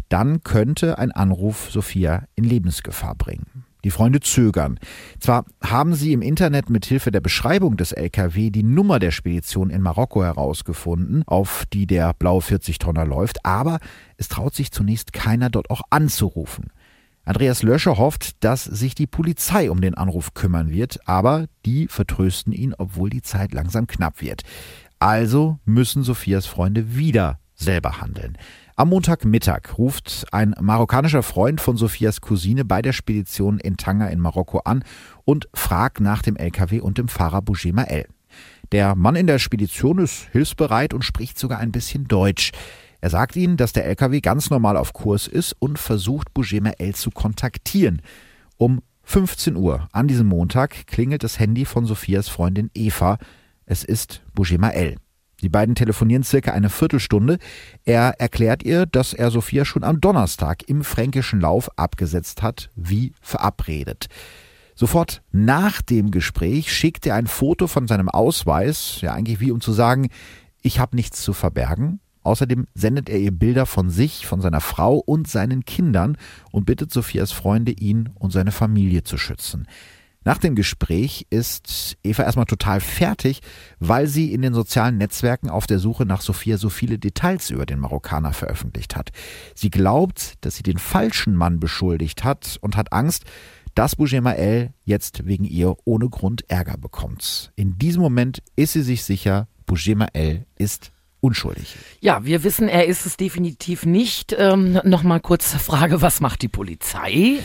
Dann könnte ein Anruf Sophia in Lebensgefahr bringen. Die Freunde zögern. Zwar haben sie im Internet mit Hilfe der Beschreibung des LKW die Nummer der Spedition in Marokko herausgefunden, auf die der blaue 40-Tonner läuft, aber es traut sich zunächst keiner dort auch anzurufen. Andreas Löscher hofft, dass sich die Polizei um den Anruf kümmern wird, aber die vertrösten ihn, obwohl die Zeit langsam knapp wird. Also müssen Sophias Freunde wieder selber handeln. Am Montagmittag ruft ein marokkanischer Freund von Sophias Cousine bei der Spedition in Tanga in Marokko an und fragt nach dem LKW und dem Fahrer Boujema El. Der Mann in der Spedition ist hilfsbereit und spricht sogar ein bisschen Deutsch. Er sagt ihnen, dass der LKW ganz normal auf Kurs ist und versucht Boujema El zu kontaktieren. Um 15 Uhr an diesem Montag klingelt das Handy von Sophias Freundin Eva. Es ist Boujema El. Die beiden telefonieren circa eine Viertelstunde. Er erklärt ihr, dass er Sophia schon am Donnerstag im fränkischen Lauf abgesetzt hat, wie verabredet. Sofort nach dem Gespräch schickt er ein Foto von seinem Ausweis, ja eigentlich wie um zu sagen, ich habe nichts zu verbergen. Außerdem sendet er ihr Bilder von sich, von seiner Frau und seinen Kindern und bittet Sophias Freunde, ihn und seine Familie zu schützen. Nach dem Gespräch ist Eva erstmal total fertig, weil sie in den sozialen Netzwerken auf der Suche nach Sophia so viele Details über den Marokkaner veröffentlicht hat. Sie glaubt, dass sie den falschen Mann beschuldigt hat und hat Angst, dass Boujemael jetzt wegen ihr ohne Grund Ärger bekommt. In diesem Moment ist sie sich sicher, Boujemael ist unschuldig. Ja, wir wissen, er ist es definitiv nicht. Ähm, Nochmal kurz Frage, was macht die Polizei?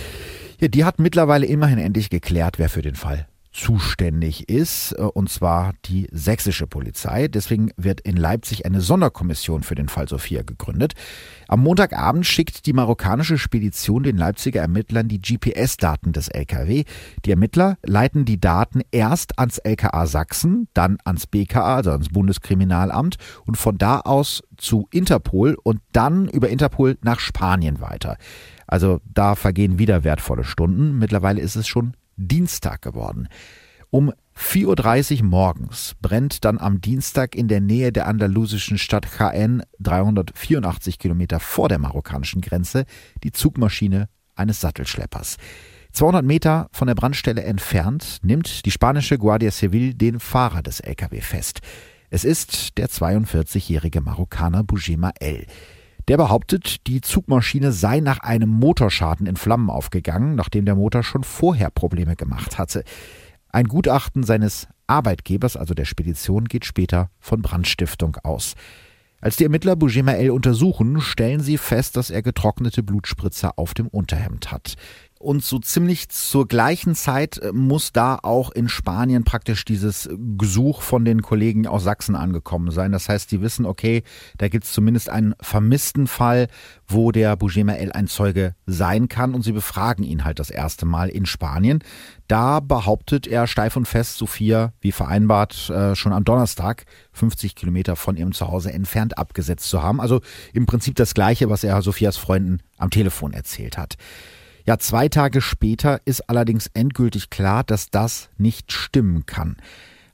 Ja, die hat mittlerweile immerhin endlich geklärt, wer für den Fall zuständig ist, äh, und zwar die sächsische Polizei. Deswegen wird in Leipzig eine Sonderkommission für den Fall Sophia gegründet. Am Montagabend schickt die marokkanische Spedition den Leipziger Ermittlern die GPS-Daten des LKW. Die Ermittler leiten die Daten erst ans LKA Sachsen, dann ans BKA, also ans Bundeskriminalamt und von da aus zu Interpol und dann über Interpol nach Spanien weiter. Also da vergehen wieder wertvolle Stunden. Mittlerweile ist es schon Dienstag geworden. Um 4.30 Uhr morgens brennt dann am Dienstag in der Nähe der andalusischen Stadt Jaén, 384 Kilometer vor der marokkanischen Grenze, die Zugmaschine eines Sattelschleppers. 200 Meter von der Brandstelle entfernt nimmt die spanische Guardia Civil den Fahrer des LKW fest. Es ist der 42-jährige Marokkaner Boujema El. Der behauptet, die Zugmaschine sei nach einem Motorschaden in Flammen aufgegangen, nachdem der Motor schon vorher Probleme gemacht hatte. Ein Gutachten seines Arbeitgebers, also der Spedition, geht später von Brandstiftung aus. Als die Ermittler Boujemael untersuchen, stellen sie fest, dass er getrocknete Blutspritzer auf dem Unterhemd hat. Und so ziemlich zur gleichen Zeit äh, muss da auch in Spanien praktisch dieses Gesuch von den Kollegen aus Sachsen angekommen sein. Das heißt, die wissen, okay, da gibt es zumindest einen vermissten Fall, wo der Boujemael ein Zeuge sein kann und sie befragen ihn halt das erste Mal in Spanien. Da behauptet er steif und fest, Sophia, wie vereinbart, äh, schon am Donnerstag 50 Kilometer von ihrem Zuhause entfernt abgesetzt zu haben. Also im Prinzip das Gleiche, was er Sophias Freunden am Telefon erzählt hat. Ja, zwei Tage später ist allerdings endgültig klar, dass das nicht stimmen kann.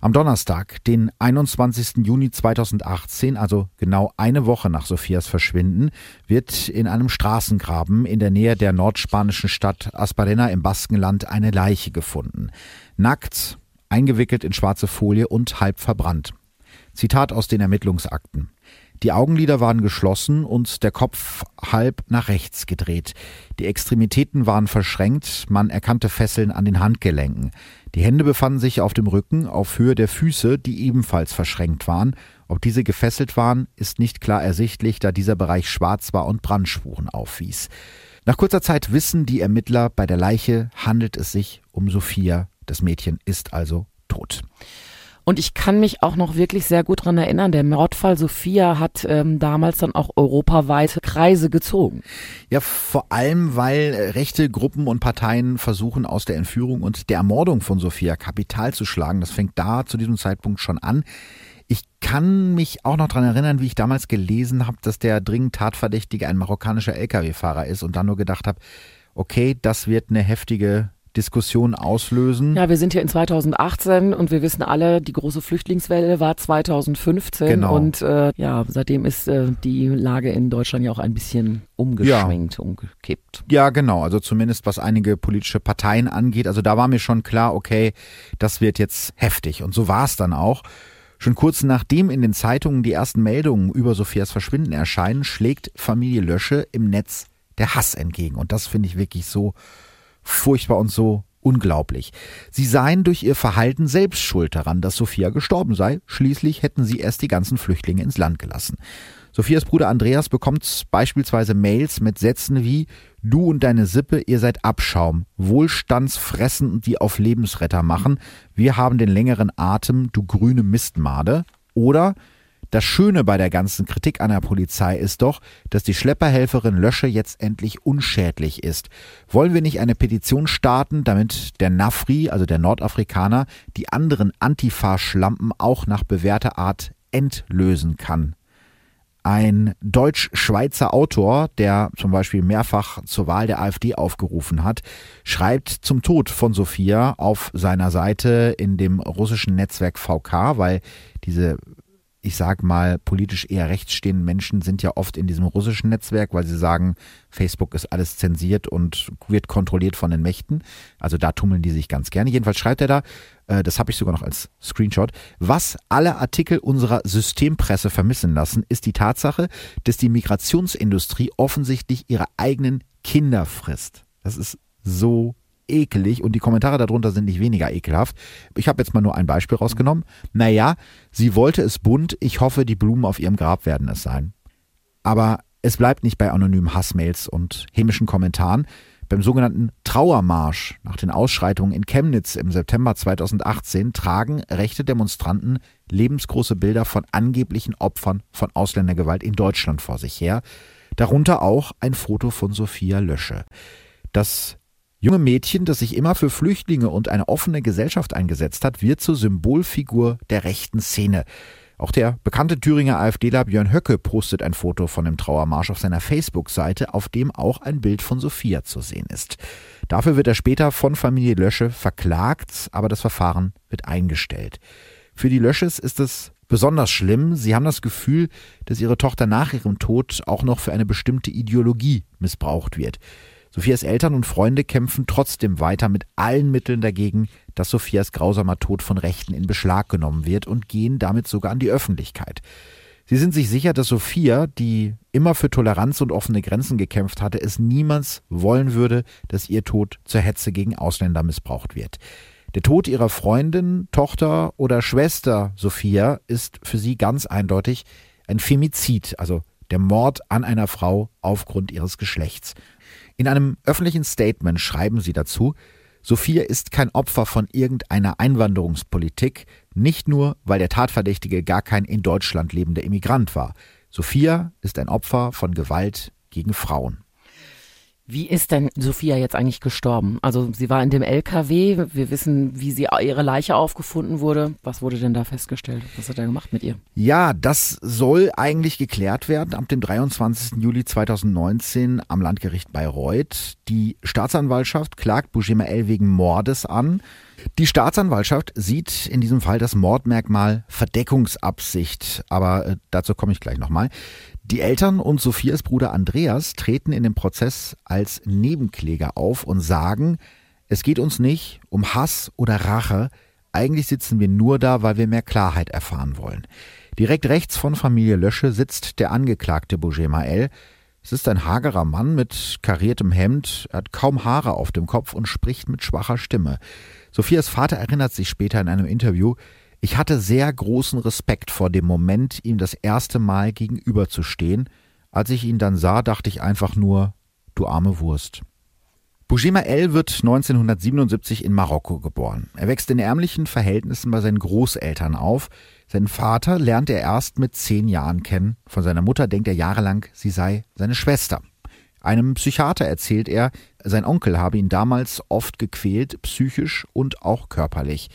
Am Donnerstag, den 21. Juni 2018, also genau eine Woche nach Sophias Verschwinden, wird in einem Straßengraben in der Nähe der nordspanischen Stadt Asparena im Baskenland eine Leiche gefunden. Nackt, eingewickelt in schwarze Folie und halb verbrannt. Zitat aus den Ermittlungsakten. Die Augenlider waren geschlossen und der Kopf halb nach rechts gedreht. Die Extremitäten waren verschränkt, man erkannte Fesseln an den Handgelenken. Die Hände befanden sich auf dem Rücken, auf Höhe der Füße, die ebenfalls verschränkt waren. Ob diese gefesselt waren, ist nicht klar ersichtlich, da dieser Bereich schwarz war und Brandspuren aufwies. Nach kurzer Zeit wissen die Ermittler, bei der Leiche handelt es sich um Sophia. Das Mädchen ist also tot. Und ich kann mich auch noch wirklich sehr gut dran erinnern, der Mordfall Sophia hat ähm, damals dann auch europaweite Kreise gezogen. Ja, vor allem, weil äh, rechte Gruppen und Parteien versuchen, aus der Entführung und der Ermordung von Sophia Kapital zu schlagen. Das fängt da zu diesem Zeitpunkt schon an. Ich kann mich auch noch dran erinnern, wie ich damals gelesen habe, dass der dringend Tatverdächtige ein marokkanischer Lkw-Fahrer ist und dann nur gedacht habe, okay, das wird eine heftige Diskussion auslösen. Ja, wir sind hier in 2018 und wir wissen alle, die große Flüchtlingswelle war 2015 Genau. und äh, ja, seitdem ist äh, die Lage in Deutschland ja auch ein bisschen umgeschwenkt, umgekippt. Ja, genau. Also zumindest was einige politische Parteien angeht. Also da war mir schon klar, okay, das wird jetzt heftig. Und so war es dann auch. Schon kurz nachdem in den Zeitungen die ersten Meldungen über Sophias Verschwinden erscheinen, schlägt Familie Lösche im Netz der Hass entgegen. Und das finde ich wirklich so furchtbar und so unglaublich. Sie seien durch ihr Verhalten selbst schuld daran, dass Sophia gestorben sei. Schließlich hätten sie erst die ganzen Flüchtlinge ins Land gelassen. Sophias Bruder Andreas bekommt beispielsweise Mails mit Sätzen wie Du und deine Sippe, ihr seid Abschaum, Wohlstandsfressen, die auf Lebensretter machen. Wir haben den längeren Atem, du grüne Mistmade. Oder das Schöne bei der ganzen Kritik an der Polizei ist doch, dass die Schlepperhelferin Lösche jetzt endlich unschädlich ist. Wollen wir nicht eine Petition starten, damit der Nafri, also der Nordafrikaner, die anderen Antifa-Schlampen auch nach bewährter Art entlösen kann? Ein deutsch-schweizer Autor, der zum Beispiel mehrfach zur Wahl der AfD aufgerufen hat, schreibt zum Tod von Sophia auf seiner Seite in dem russischen Netzwerk VK, weil diese ich sag mal, politisch eher rechts stehenden Menschen sind ja oft in diesem russischen Netzwerk, weil sie sagen, Facebook ist alles zensiert und wird kontrolliert von den Mächten. Also da tummeln die sich ganz gerne. Jedenfalls schreibt er da, äh, das habe ich sogar noch als Screenshot, was alle Artikel unserer Systempresse vermissen lassen, ist die Tatsache, dass die Migrationsindustrie offensichtlich ihre eigenen Kinder frisst. Das ist so ekelig und die Kommentare darunter sind nicht weniger ekelhaft. Ich habe jetzt mal nur ein Beispiel rausgenommen. Naja, sie wollte es bunt, ich hoffe, die Blumen auf ihrem Grab werden es sein. Aber es bleibt nicht bei anonymen Hassmails und hämischen Kommentaren. Beim sogenannten Trauermarsch nach den Ausschreitungen in Chemnitz im September 2018 tragen rechte Demonstranten lebensgroße Bilder von angeblichen Opfern von Ausländergewalt in Deutschland vor sich her. Darunter auch ein Foto von Sophia Lösche. Das junge Mädchen, das sich immer für Flüchtlinge und eine offene Gesellschaft eingesetzt hat, wird zur Symbolfigur der rechten Szene. Auch der bekannte Thüringer AfDler Björn Höcke postet ein Foto von dem Trauermarsch auf seiner Facebook-Seite, auf dem auch ein Bild von Sophia zu sehen ist. Dafür wird er später von Familie Lösche verklagt, aber das Verfahren wird eingestellt. Für die Lösches ist es besonders schlimm. Sie haben das Gefühl, dass ihre Tochter nach ihrem Tod auch noch für eine bestimmte Ideologie missbraucht wird. Sophias Eltern und Freunde kämpfen trotzdem weiter mit allen Mitteln dagegen, dass Sophias grausamer Tod von Rechten in Beschlag genommen wird und gehen damit sogar an die Öffentlichkeit. Sie sind sich sicher, dass Sophia, die immer für Toleranz und offene Grenzen gekämpft hatte, es niemals wollen würde, dass ihr Tod zur Hetze gegen Ausländer missbraucht wird. Der Tod ihrer Freundin, Tochter oder Schwester Sophia ist für sie ganz eindeutig ein Femizid, also der Mord an einer Frau aufgrund ihres Geschlechts. In einem öffentlichen Statement schreiben sie dazu, Sophia ist kein Opfer von irgendeiner Einwanderungspolitik, nicht nur, weil der Tatverdächtige gar kein in Deutschland lebender Immigrant war. Sophia ist ein Opfer von Gewalt gegen Frauen. Wie ist denn Sophia jetzt eigentlich gestorben? Also sie war in dem LKW. Wir wissen, wie sie ihre Leiche aufgefunden wurde. Was wurde denn da festgestellt? Was hat er gemacht mit ihr? Ja, das soll eigentlich geklärt werden ab dem 23. Juli 2019 am Landgericht Bayreuth. Die Staatsanwaltschaft klagt Bougema-El wegen Mordes an. Die Staatsanwaltschaft sieht in diesem Fall das Mordmerkmal Verdeckungsabsicht, aber äh, dazu komme ich gleich nochmal. Die Eltern und Sophias Bruder Andreas treten in dem Prozess als Nebenkläger auf und sagen, es geht uns nicht um Hass oder Rache, eigentlich sitzen wir nur da, weil wir mehr Klarheit erfahren wollen. Direkt rechts von Familie Lösche sitzt der Angeklagte Bougemael. Es ist ein hagerer Mann mit kariertem Hemd, er hat kaum Haare auf dem Kopf und spricht mit schwacher Stimme. Sophias Vater erinnert sich später in einem Interview, ich hatte sehr großen Respekt vor dem Moment, ihm das erste Mal gegenüberzustehen. Als ich ihn dann sah, dachte ich einfach nur, du arme Wurst. Boujema El wird 1977 in Marokko geboren. Er wächst in ärmlichen Verhältnissen bei seinen Großeltern auf. Seinen Vater lernt er erst mit zehn Jahren kennen. Von seiner Mutter denkt er jahrelang, sie sei seine Schwester. Einem Psychiater erzählt er, sein Onkel habe ihn damals oft gequält, psychisch und auch körperlich.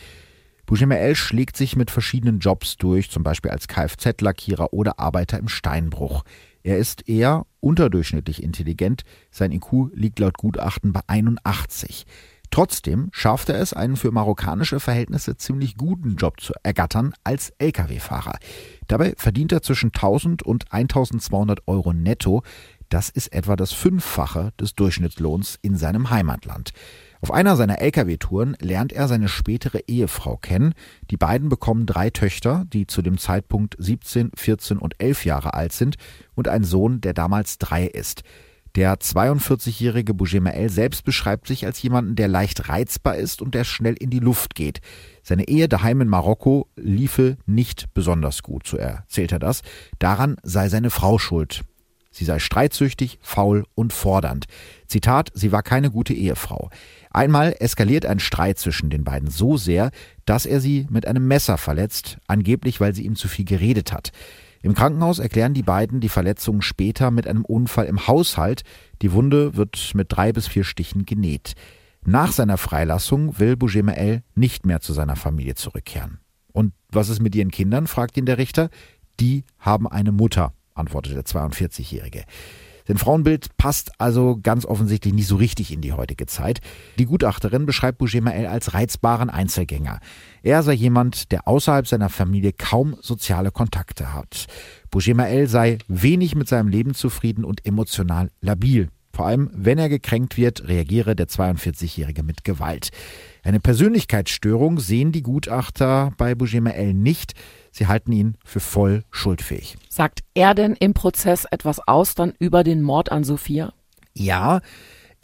Boujema El schlägt sich mit verschiedenen Jobs durch, zum Beispiel als Kfz-Lackierer oder Arbeiter im Steinbruch. Er ist eher unterdurchschnittlich intelligent. Sein IQ liegt laut Gutachten bei 81. Trotzdem schafft er es, einen für marokkanische Verhältnisse ziemlich guten Job zu ergattern als Lkw-Fahrer. Dabei verdient er zwischen 1000 und 1200 Euro netto. Das ist etwa das Fünffache des Durchschnittslohns in seinem Heimatland. Auf einer seiner Lkw-Touren lernt er seine spätere Ehefrau kennen. Die beiden bekommen drei Töchter, die zu dem Zeitpunkt 17, 14 und 11 Jahre alt sind, und einen Sohn, der damals drei ist. Der 42-jährige Bougemael selbst beschreibt sich als jemanden, der leicht reizbar ist und der schnell in die Luft geht. Seine Ehe daheim in Marokko liefe nicht besonders gut, so erzählt er das. Daran sei seine Frau schuld. Sie sei streitsüchtig, faul und fordernd. Zitat, sie war keine gute Ehefrau. Einmal eskaliert ein Streit zwischen den beiden so sehr, dass er sie mit einem Messer verletzt, angeblich weil sie ihm zu viel geredet hat. Im Krankenhaus erklären die beiden die Verletzungen später mit einem Unfall im Haushalt. Die Wunde wird mit drei bis vier Stichen genäht. Nach seiner Freilassung will Bougemael nicht mehr zu seiner Familie zurückkehren. Und was ist mit ihren Kindern? fragt ihn der Richter. Die haben eine Mutter antwortete der 42-Jährige. Sein Frauenbild passt also ganz offensichtlich nicht so richtig in die heutige Zeit. Die Gutachterin beschreibt Bougemael als reizbaren Einzelgänger. Er sei jemand, der außerhalb seiner Familie kaum soziale Kontakte hat. Bougemael sei wenig mit seinem Leben zufrieden und emotional labil. Vor allem, wenn er gekränkt wird, reagiere der 42-Jährige mit Gewalt. Eine Persönlichkeitsstörung sehen die Gutachter bei Bougemael nicht. Sie halten ihn für voll schuldfähig. Sagt er denn im Prozess etwas aus dann über den Mord an Sophia? Ja,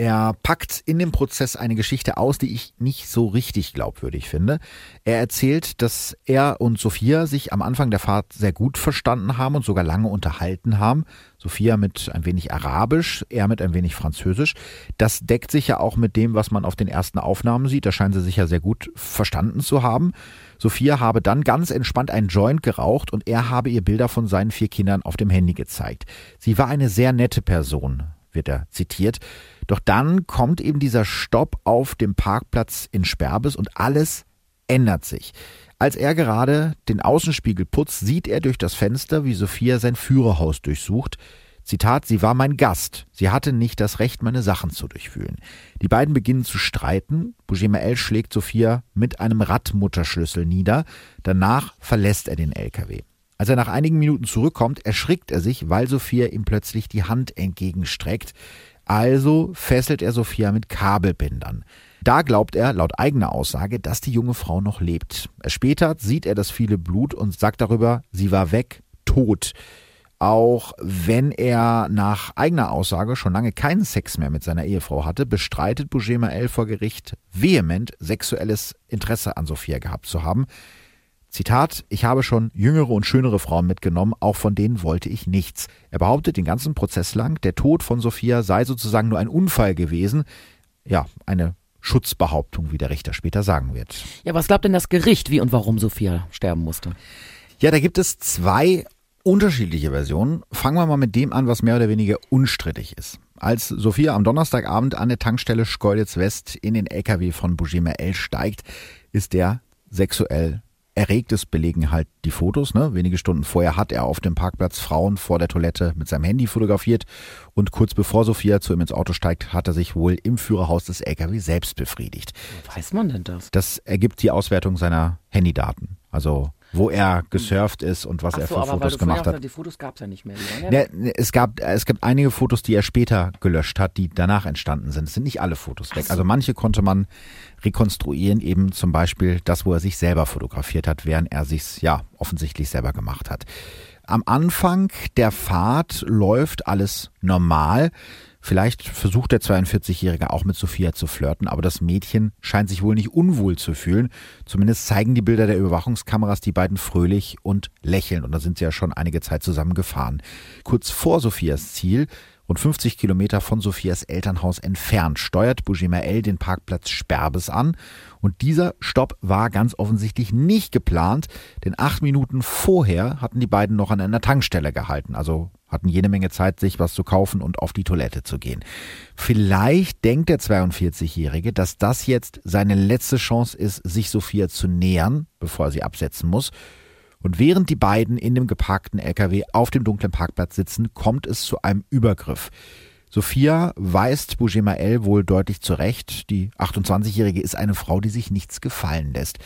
er packt in dem Prozess eine Geschichte aus, die ich nicht so richtig glaubwürdig finde. Er erzählt, dass er und Sophia sich am Anfang der Fahrt sehr gut verstanden haben und sogar lange unterhalten haben. Sophia mit ein wenig Arabisch, er mit ein wenig Französisch. Das deckt sich ja auch mit dem, was man auf den ersten Aufnahmen sieht. Da scheinen sie sich ja sehr gut verstanden zu haben. Sophia habe dann ganz entspannt einen Joint geraucht und er habe ihr Bilder von seinen vier Kindern auf dem Handy gezeigt. Sie war eine sehr nette Person, wird er zitiert. Doch dann kommt eben dieser Stopp auf dem Parkplatz in Sperbes und alles ändert sich. Als er gerade den Außenspiegel putzt, sieht er durch das Fenster, wie Sophia sein Führerhaus durchsucht. Zitat, sie war mein Gast. Sie hatte nicht das Recht, meine Sachen zu durchfühlen. Die beiden beginnen zu streiten. Bougemael schlägt Sophia mit einem Radmutterschlüssel nieder. Danach verlässt er den LKW. Als er nach einigen Minuten zurückkommt, erschrickt er sich, weil Sophia ihm plötzlich die Hand entgegenstreckt. Also fesselt er Sophia mit Kabelbindern. Da glaubt er, laut eigener Aussage, dass die junge Frau noch lebt. Später sieht er das viele Blut und sagt darüber, sie war weg, tot. Auch wenn er nach eigener Aussage schon lange keinen Sex mehr mit seiner Ehefrau hatte, bestreitet Bougema El vor Gericht vehement sexuelles Interesse an Sophia gehabt zu haben. Zitat, ich habe schon jüngere und schönere Frauen mitgenommen, auch von denen wollte ich nichts. Er behauptet den ganzen Prozess lang, der Tod von Sophia sei sozusagen nur ein Unfall gewesen. Ja, eine Schutzbehauptung, wie der Richter später sagen wird. Ja, was glaubt denn das Gericht, wie und warum Sophia sterben musste? Ja, da gibt es zwei unterschiedliche Versionen. Fangen wir mal mit dem an, was mehr oder weniger unstrittig ist. Als Sophia am Donnerstagabend an der Tankstelle Schkeuditz West in den LKW von Bujima L steigt, ist der sexuell erregt. Es belegen halt die Fotos. Ne? Wenige Stunden vorher hat er auf dem Parkplatz Frauen vor der Toilette mit seinem Handy fotografiert und kurz bevor Sophia zu ihm ins Auto steigt, hat er sich wohl im Führerhaus des LKW selbst befriedigt. Weiß man denn das? Das ergibt die Auswertung seiner Handydaten. Also wo er gesurft ist und was so, er für Fotos gemacht hat. Die Fotos gab es ja nicht mehr. Ja, es gab es gibt einige Fotos, die er später gelöscht hat, die danach entstanden sind. Es sind nicht alle Fotos weg. So. Also manche konnte man rekonstruieren, eben zum Beispiel das, wo er sich selber fotografiert hat, während er sich ja offensichtlich selber gemacht hat. Am Anfang der Fahrt läuft alles normal. Vielleicht versucht der 42-Jährige auch mit Sophia zu flirten, aber das Mädchen scheint sich wohl nicht unwohl zu fühlen. Zumindest zeigen die Bilder der Überwachungskameras die beiden fröhlich und lächeln und da sind sie ja schon einige Zeit zusammen gefahren. Kurz vor Sophias Ziel Rund 50 Kilometer von Sophias Elternhaus entfernt steuert Bougimael den Parkplatz Sperbes an. Und dieser Stopp war ganz offensichtlich nicht geplant, denn acht Minuten vorher hatten die beiden noch an einer Tankstelle gehalten. Also hatten jede Menge Zeit, sich was zu kaufen und auf die Toilette zu gehen. Vielleicht denkt der 42-Jährige, dass das jetzt seine letzte Chance ist, sich Sophia zu nähern, bevor sie absetzen muss. Und während die beiden in dem geparkten LKW auf dem dunklen Parkplatz sitzen, kommt es zu einem Übergriff. Sophia weist Bougemael wohl deutlich zurecht. Die 28-Jährige ist eine Frau, die sich nichts gefallen lässt.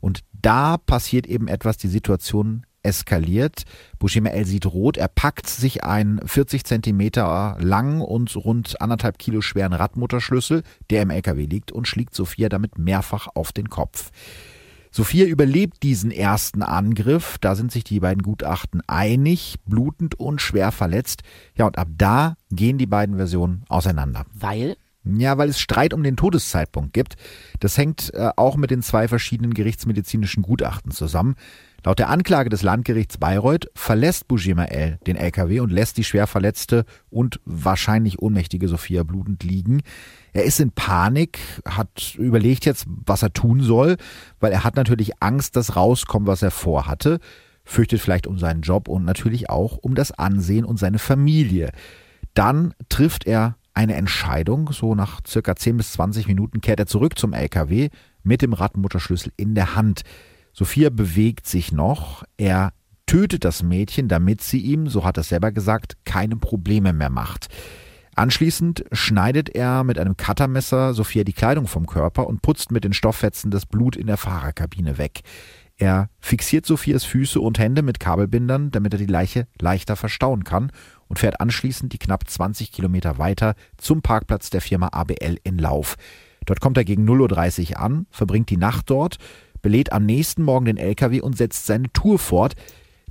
Und da passiert eben etwas, die Situation eskaliert. Bouchemael sieht rot, er packt sich einen 40 Zentimeter langen und rund anderthalb Kilo schweren Radmutterschlüssel, der im LKW liegt, und schlägt Sophia damit mehrfach auf den Kopf. Sophia überlebt diesen ersten Angriff, da sind sich die beiden Gutachten einig, blutend und schwer verletzt. Ja, und ab da gehen die beiden Versionen auseinander. Weil? Ja, weil es Streit um den Todeszeitpunkt gibt. Das hängt äh, auch mit den zwei verschiedenen gerichtsmedizinischen Gutachten zusammen. Laut der Anklage des Landgerichts Bayreuth verlässt Bougimael den LKW und lässt die schwer verletzte und wahrscheinlich ohnmächtige Sophia blutend liegen. Er ist in Panik, hat überlegt jetzt, was er tun soll, weil er hat natürlich Angst, dass rauskommt, was er vorhatte, fürchtet vielleicht um seinen Job und natürlich auch um das Ansehen und seine Familie. Dann trifft er eine Entscheidung. So nach circa 10 bis 20 Minuten kehrt er zurück zum LKW mit dem Radmutterschlüssel in der Hand. Sophia bewegt sich noch. Er tötet das Mädchen, damit sie ihm, so hat er selber gesagt, keine Probleme mehr macht. Anschließend schneidet er mit einem Cuttermesser Sophia die Kleidung vom Körper und putzt mit den Stofffetzen das Blut in der Fahrerkabine weg. Er fixiert Sophias Füße und Hände mit Kabelbindern, damit er die Leiche leichter verstauen kann und fährt anschließend die knapp 20 Kilometer weiter zum Parkplatz der Firma ABL in Lauf. Dort kommt er gegen 0.30 Uhr an, verbringt die Nacht dort, belädt am nächsten Morgen den LKW und setzt seine Tour fort.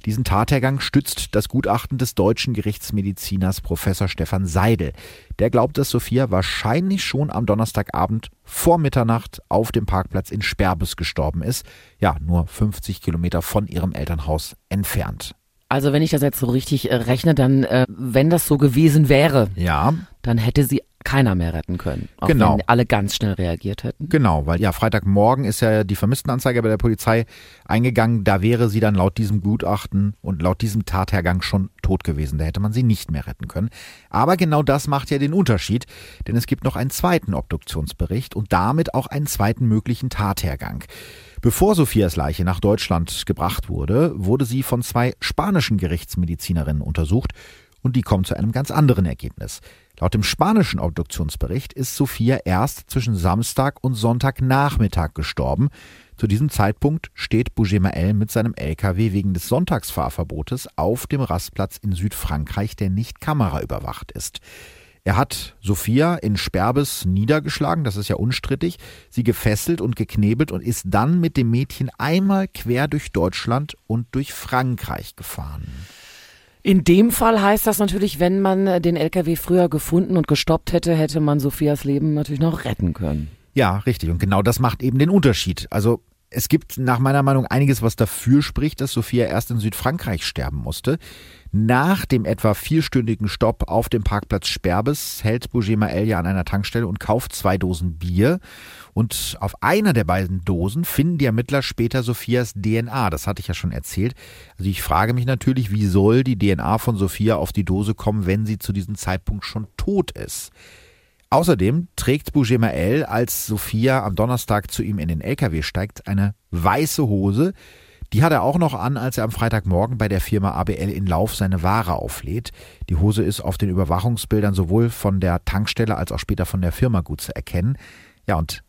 Diesen Tathergang stützt das Gutachten des deutschen Gerichtsmediziners Professor Stefan Seidel. Der glaubt, dass Sophia wahrscheinlich schon am Donnerstagabend vor Mitternacht auf dem Parkplatz in Sperbes gestorben ist. Ja, nur 50 Kilometer von ihrem Elternhaus entfernt. Also wenn ich das jetzt so richtig äh, rechne, dann, äh, wenn das so gewesen wäre, ja. dann hätte sie keiner mehr retten können. Auch genau. wenn alle ganz schnell reagiert hätten. Genau, weil ja, Freitagmorgen ist ja die Vermisstenanzeige bei der Polizei eingegangen. Da wäre sie dann laut diesem Gutachten und laut diesem Tathergang schon tot gewesen. Da hätte man sie nicht mehr retten können. Aber genau das macht ja den Unterschied, denn es gibt noch einen zweiten Obduktionsbericht und damit auch einen zweiten möglichen Tathergang. Bevor Sophias Leiche nach Deutschland gebracht wurde, wurde sie von zwei spanischen Gerichtsmedizinerinnen untersucht und die kommen zu einem ganz anderen Ergebnis. Laut dem spanischen Obduktionsbericht ist Sophia erst zwischen Samstag und Sonntagnachmittag gestorben. Zu diesem Zeitpunkt steht Bougemael mit seinem LKW wegen des Sonntagsfahrverbotes auf dem Rastplatz in Südfrankreich, der nicht kameraüberwacht ist. Er hat Sophia in Sperbes niedergeschlagen, das ist ja unstrittig, sie gefesselt und geknebelt und ist dann mit dem Mädchen einmal quer durch Deutschland und durch Frankreich gefahren. In dem Fall heißt das natürlich, wenn man den LKW früher gefunden und gestoppt hätte, hätte man Sophias Leben natürlich noch retten können. Ja, richtig. Und genau das macht eben den Unterschied. Also es gibt nach meiner Meinung einiges, was dafür spricht, dass Sophia erst in Südfrankreich sterben musste. Nach dem etwa vierstündigen Stopp auf dem Parkplatz Sperbes hält Bougema Elia an einer Tankstelle und kauft zwei Dosen Bier. Und auf einer der beiden Dosen finden die Ermittler später Sophias DNA. Das hatte ich ja schon erzählt. Also ich frage mich natürlich, wie soll die DNA von Sophia auf die Dose kommen, wenn sie zu diesem Zeitpunkt schon tot ist? Außerdem trägt Bougemael, als Sophia am Donnerstag zu ihm in den LKW steigt, eine weiße Hose, die hat er auch noch an, als er am Freitagmorgen bei der Firma ABL in Lauf seine Ware auflädt. Die Hose ist auf den Überwachungsbildern sowohl von der Tankstelle als auch später von der Firma gut zu erkennen. Ja, und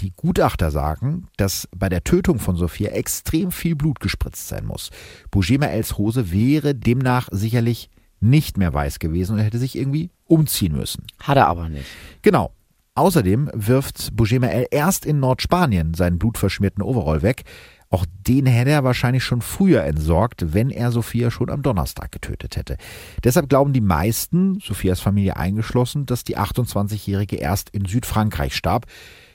die Gutachter sagen, dass bei der Tötung von Sophia extrem viel Blut gespritzt sein muss. Bougemaels Hose wäre demnach sicherlich nicht mehr weiß gewesen und hätte sich irgendwie umziehen müssen. Hat er aber nicht. Genau. Außerdem wirft Bougemael erst in Nordspanien seinen blutverschmierten Overall weg. Auch den hätte er wahrscheinlich schon früher entsorgt, wenn er Sophia schon am Donnerstag getötet hätte. Deshalb glauben die meisten, Sophias Familie eingeschlossen, dass die 28-Jährige erst in Südfrankreich starb.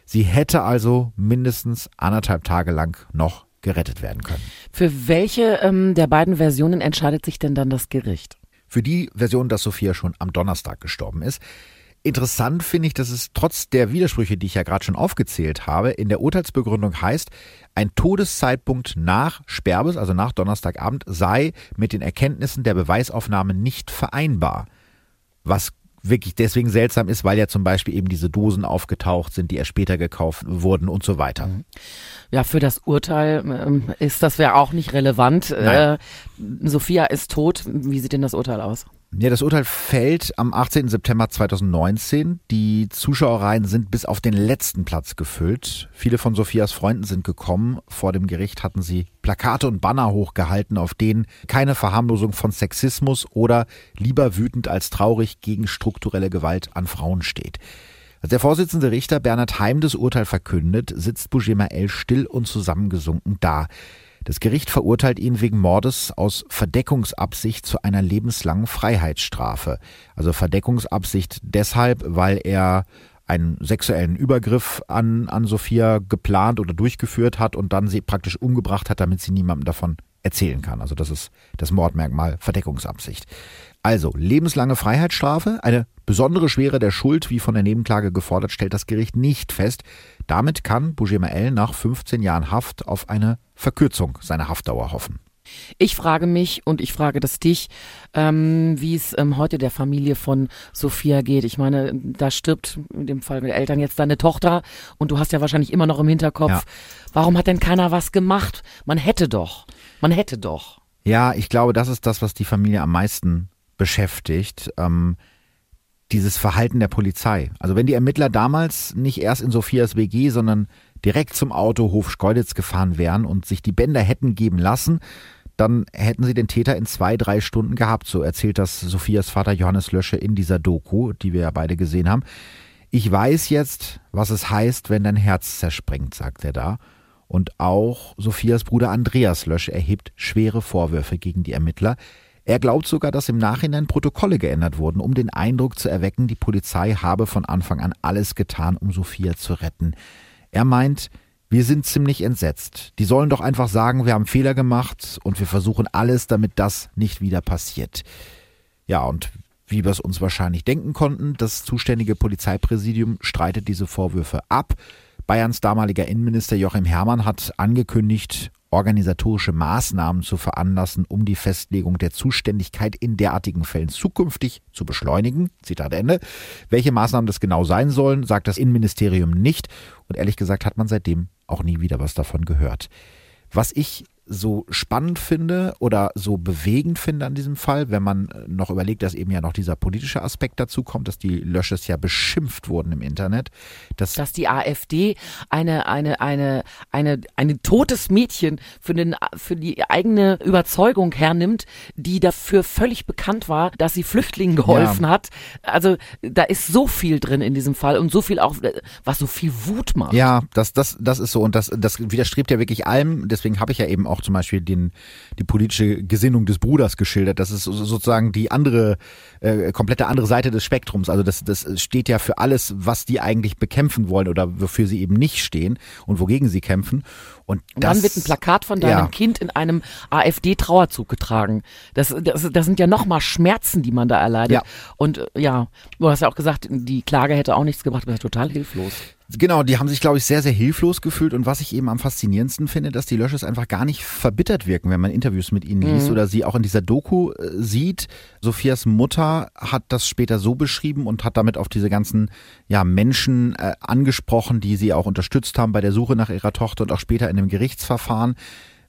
Sie hätte also mindestens anderthalb Tage lang noch gerettet werden können. Für welche ähm, der beiden Versionen entscheidet sich denn dann das Gericht? für die Version, dass Sophia schon am Donnerstag gestorben ist. Interessant finde ich, dass es trotz der Widersprüche, die ich ja gerade schon aufgezählt habe, in der Urteilsbegründung heißt, ein Todeszeitpunkt nach Sperbes, also nach Donnerstagabend, sei mit den Erkenntnissen der Beweisaufnahme nicht vereinbar. Was wirklich deswegen seltsam ist, weil ja zum Beispiel eben diese Dosen aufgetaucht sind, die erst später gekauft wurden und so weiter. Mhm. Ja, für das Urteil ähm, ist das wäre auch nicht relevant. Äh, Sophia ist tot. Wie sieht denn das Urteil aus? Ja, das Urteil fällt am 18. September 2019. Die Zuschauerreihen sind bis auf den letzten Platz gefüllt. Viele von Sophias Freunden sind gekommen. Vor dem Gericht hatten sie Plakate und Banner hochgehalten, auf denen keine Verharmlosung von Sexismus oder lieber wütend als traurig gegen strukturelle Gewalt an Frauen steht. Als der Vorsitzende Richter Bernhard Heim das Urteil verkündet, sitzt Bougema El still und zusammengesunken da. Das Gericht verurteilt ihn wegen Mordes aus Verdeckungsabsicht zu einer lebenslangen Freiheitsstrafe. Also Verdeckungsabsicht deshalb, weil er einen sexuellen Übergriff an, an Sophia geplant oder durchgeführt hat und dann sie praktisch umgebracht hat, damit sie niemandem davon erzählen kann. Also das ist das Mordmerkmal Verdeckungsabsicht. Also lebenslange Freiheitsstrafe, eine besondere Schwere der Schuld, wie von der Nebenklage gefordert, stellt das Gericht nicht fest. Damit kann Bougemael nach 15 Jahren Haft auf eine Verkürzung seiner Haftdauer hoffen. Ich frage mich und ich frage das dich, ähm, wie es ähm, heute der Familie von Sophia geht. Ich meine, da stirbt in dem Fall mit Eltern jetzt deine Tochter und du hast ja wahrscheinlich immer noch im Hinterkopf, ja. warum hat denn keiner was gemacht? Man hätte doch, man hätte doch. Ja, ich glaube, das ist das, was die Familie am meisten beschäftigt. Ähm, dieses Verhalten der Polizei. Also wenn die Ermittler damals nicht erst in Sophias WG, sondern direkt zum Autohof Schkeuditz gefahren wären und sich die Bänder hätten geben lassen, dann hätten sie den Täter in zwei, drei Stunden gehabt. So erzählt das Sophias Vater Johannes Lösche in dieser Doku, die wir ja beide gesehen haben. Ich weiß jetzt, was es heißt, wenn dein Herz zerspringt, sagt er da. Und auch Sophias Bruder Andreas Lösche erhebt schwere Vorwürfe gegen die Ermittler. Er glaubt sogar, dass im Nachhinein Protokolle geändert wurden, um den Eindruck zu erwecken, die Polizei habe von Anfang an alles getan, um Sophia zu retten. Er meint, wir sind ziemlich entsetzt. Die sollen doch einfach sagen, wir haben Fehler gemacht und wir versuchen alles, damit das nicht wieder passiert. Ja, und wie wir es uns wahrscheinlich denken konnten, das zuständige Polizeipräsidium streitet diese Vorwürfe ab. Bayerns damaliger Innenminister Joachim Herrmann hat angekündigt, organisatorische Maßnahmen zu veranlassen, um die Festlegung der Zuständigkeit in derartigen Fällen zukünftig zu beschleunigen. Zitat Ende. Welche Maßnahmen das genau sein sollen, sagt das Innenministerium nicht. Und ehrlich gesagt hat man seitdem auch nie wieder was davon gehört. Was ich so spannend finde oder so bewegend finde an diesem Fall, wenn man äh, noch überlegt, dass eben ja noch dieser politische Aspekt dazu kommt, dass die Lösches ja beschimpft wurden im Internet. Dass, dass die AfD eine, eine, eine, eine, ein totes Mädchen für, den, für die eigene Überzeugung hernimmt, die dafür völlig bekannt war, dass sie Flüchtlingen geholfen ja. hat. Also da ist so viel drin in diesem Fall und so viel auch, was so viel Wut macht. Ja, das, das, das ist so und das, das widerstrebt ja wirklich allem. Deswegen habe ich ja eben auch zum Beispiel den, die politische Gesinnung des Bruders geschildert. Das ist sozusagen die andere, äh, komplette andere Seite des Spektrums. Also das, das steht ja für alles, was die eigentlich bekämpfen wollen oder wofür sie eben nicht stehen und wogegen sie kämpfen. Und, und das, dann wird ein Plakat von deinem ja. Kind in einem AfD-Trauerzug getragen. Das, das, das sind ja nochmal Schmerzen, die man da erleidet. Ja. Und äh, ja, du hast ja auch gesagt, die Klage hätte auch nichts gebracht, bist total hilflos. Genau, die haben sich, glaube ich, sehr, sehr hilflos gefühlt. Und was ich eben am faszinierendsten finde, dass die Lösches einfach gar nicht verbittert wirken, wenn man Interviews mit ihnen liest mhm. oder sie auch in dieser Doku äh, sieht. Sophias Mutter hat das später so beschrieben und hat damit auf diese ganzen ja, Menschen äh, angesprochen, die sie auch unterstützt haben bei der Suche nach ihrer Tochter und auch später in dem Gerichtsverfahren.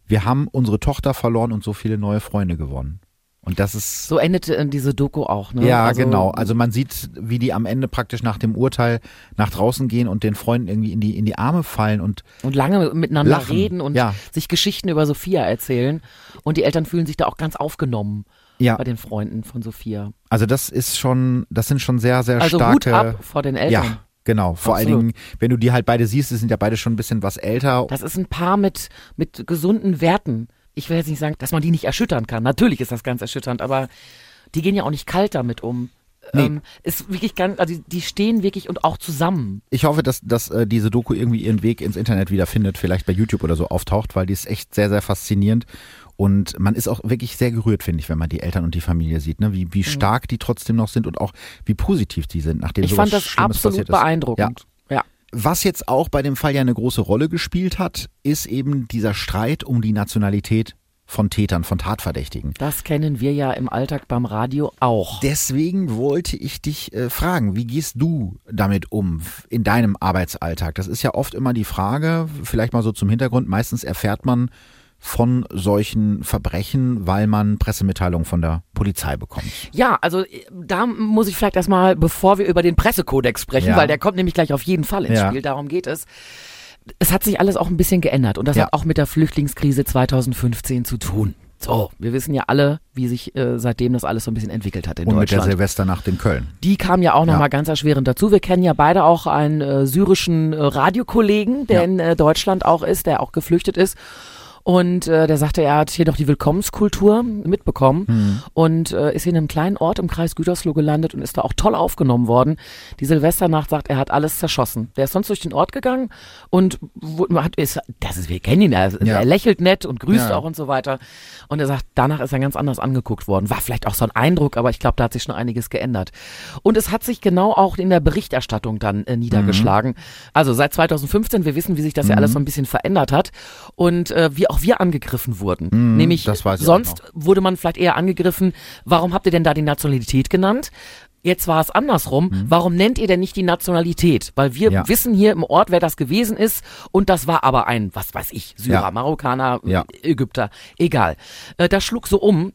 Wir haben unsere Tochter verloren und so viele neue Freunde gewonnen. Und das ist. So endete äh, diese Doku auch, ne? Ja, also, genau. Also man sieht, wie die am Ende praktisch nach dem Urteil nach draußen gehen und den Freunden irgendwie in die, in die Arme fallen und. Und lange miteinander lachen. reden und ja. sich Geschichten über Sophia erzählen. Und die Eltern fühlen sich da auch ganz aufgenommen. Ja. Bei den Freunden von Sophia. Also das ist schon, das sind schon sehr, sehr also starke. Hut ab vor den Eltern. Ja. Genau, vor Absolut. allen Dingen, wenn du die halt beide siehst, die sind ja beide schon ein bisschen was älter. Das ist ein Paar mit, mit gesunden Werten ich will jetzt nicht sagen, dass man die nicht erschüttern kann. Natürlich ist das ganz erschütternd, aber die gehen ja auch nicht kalt damit um. Nee. Ähm, ist wirklich ganz, also die- stehen wirklich und auch zusammen. Ich hoffe, dass, dass äh, diese Doku irgendwie ihren Weg ins Internet wiederfindet, vielleicht bei YouTube oder so auftaucht, weil die ist echt sehr, sehr faszinierend. Und man ist auch wirklich sehr gerührt, finde ich, wenn man die Eltern und die Familie sieht, ne? wie, wie stark die trotzdem noch sind und auch wie positiv die sind, nachdem Ich sowas fand das Schlimmes absolut beeindruckend. Ja. Was jetzt auch bei dem Fall ja eine große Rolle gespielt hat, ist eben dieser Streit um die Nationalität von Tätern, von Tatverdächtigen. Das kennen wir ja im Alltag beim Radio auch. Deswegen wollte ich dich äh, fragen, wie gehst du damit um in deinem Arbeitsalltag? Das ist ja oft immer die Frage, vielleicht mal so zum Hintergrund, meistens erfährt man von solchen Verbrechen, weil man Pressemitteilungen von der Polizei bekommt. Ja, also äh, da muss ich vielleicht erstmal, bevor wir über den Pressekodex sprechen, Ja. weil der kommt nämlich gleich auf jeden Fall ins Ja. Spiel, darum geht es. Es hat sich alles auch ein bisschen geändert und das Ja. hat auch mit der Flüchtlingskrise 2015 zu tun. So, wir wissen ja alle, wie sich äh, seitdem das alles so ein bisschen entwickelt hat in Und mit der Deutschland. Silvesternacht in Köln. Die kam ja auch nochmal Ja. mal ganz erschwerend dazu. Wir kennen ja beide auch einen äh, syrischen äh, Radiokollegen, der Ja. in äh, Deutschland auch ist, der auch geflüchtet ist. Und äh, der sagte, er hat hier doch die Willkommenskultur mitbekommen Mhm. und äh, ist hier in einem kleinen Ort im Kreis Gütersloh gelandet und ist da auch toll aufgenommen worden. Die Silvesternacht sagt, er hat alles zerschossen. Der ist sonst durch den Ort gegangen und hat, ist, das ist, wir kennen ihn, er, Ja. er lächelt nett und grüßt Ja. auch und so weiter. Und er sagt, danach ist er ganz anders angeguckt worden. War vielleicht auch so ein Eindruck, aber ich glaube, da hat sich schon einiges geändert. Und es hat sich genau auch in der Berichterstattung dann äh, niedergeschlagen. Also seit 2015, wir wissen, wie sich das ja alles so ein bisschen verändert hat und äh, wie auch wir angegriffen wurden. Nämlich das weiß ich auch sonst wurde man vielleicht eher angegriffen, warum habt ihr denn da die Nationalität genannt? Jetzt war es andersrum. Warum nennt ihr denn nicht die Nationalität? Weil wir Mhm. Ja. wissen hier im Ort, wer das gewesen ist. Und das war aber ein, was weiß ich, Syrer, Ja. Marokkaner, Ja. Ägypter, egal. Äh, das schlug so um.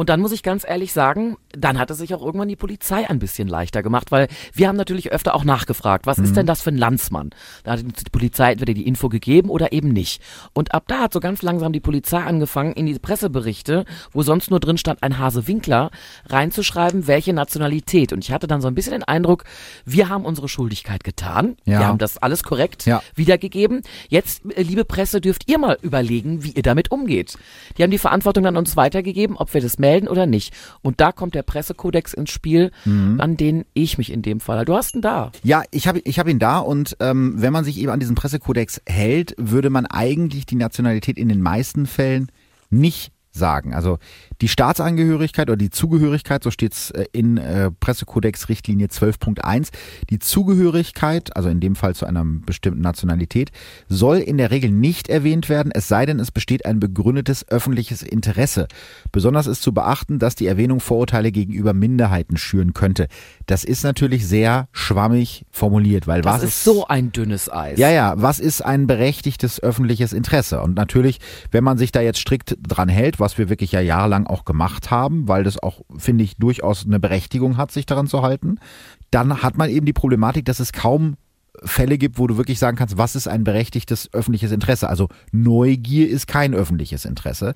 Und dann muss ich ganz ehrlich sagen, dann hat es sich auch irgendwann die Polizei ein bisschen leichter gemacht, weil wir haben natürlich öfter auch nachgefragt, was Mhm. ist denn das für ein Landsmann? Da hat die Polizei entweder die Info gegeben oder eben nicht. Und ab da hat so ganz langsam die Polizei angefangen, in die Presseberichte, wo sonst nur drin stand, ein Hase Winkler, reinzuschreiben, welche Nationalität. Und ich hatte dann so ein bisschen den Eindruck, wir haben unsere Schuldigkeit getan. Ja. Wir haben das alles korrekt Ja. wiedergegeben. Jetzt, äh, liebe Presse, dürft ihr mal überlegen, wie ihr damit umgeht. Die haben die Verantwortung an uns weitergegeben, ob wir das melden oder nicht. Und da kommt der Pressekodex ins Spiel, Mhm. an den ich mich in dem Fall. Du hast ihn da. Ja, ich habe ich hab ihn da und ähm, wenn man sich eben an diesen Pressekodex hält, würde man eigentlich die Nationalität in den meisten Fällen nicht sagen. Also die Staatsangehörigkeit oder die Zugehörigkeit, so steht's äh, in äh, Pressekodex Richtlinie 12.1, die Zugehörigkeit, also in dem Fall zu einer bestimmten Nationalität, soll in der Regel nicht erwähnt werden, es sei denn, es besteht ein begründetes öffentliches Interesse. Besonders ist zu beachten, dass die Erwähnung Vorurteile gegenüber Minderheiten schüren könnte. Das ist natürlich sehr schwammig formuliert, weil Das was ist so ein dünnes Eis. ja, ja, was ist ein berechtigtes öffentliches Interesse? Und natürlich, wenn man sich da jetzt strikt dran hält, was wir wirklich ja jahrelang auch gemacht haben, weil das auch, finde ich, durchaus eine Berechtigung hat, sich daran zu halten, dann hat man eben die Problematik, dass es kaum Fälle gibt, wo du wirklich sagen kannst, was ist ein berechtigtes öffentliches Interesse? Also Neugier ist kein öffentliches Interesse.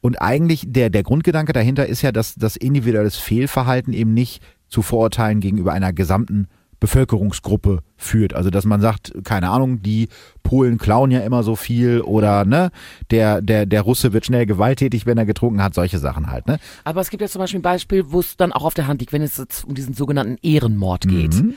Und eigentlich der, der Grundgedanke dahinter ist ja, dass das individuelles Fehlverhalten eben nicht zu Vorurteilen gegenüber einer gesamten Bevölkerungsgruppe führt. Also dass man sagt, keine Ahnung, die Polen klauen ja immer so viel oder ne, der, der, der Russe wird schnell gewalttätig, wenn er getrunken hat, solche Sachen halt, ne? Aber es gibt ja zum Beispiel ein Beispiel, wo es dann auch auf der Hand liegt, wenn es jetzt um diesen sogenannten Ehrenmord geht. Mhm.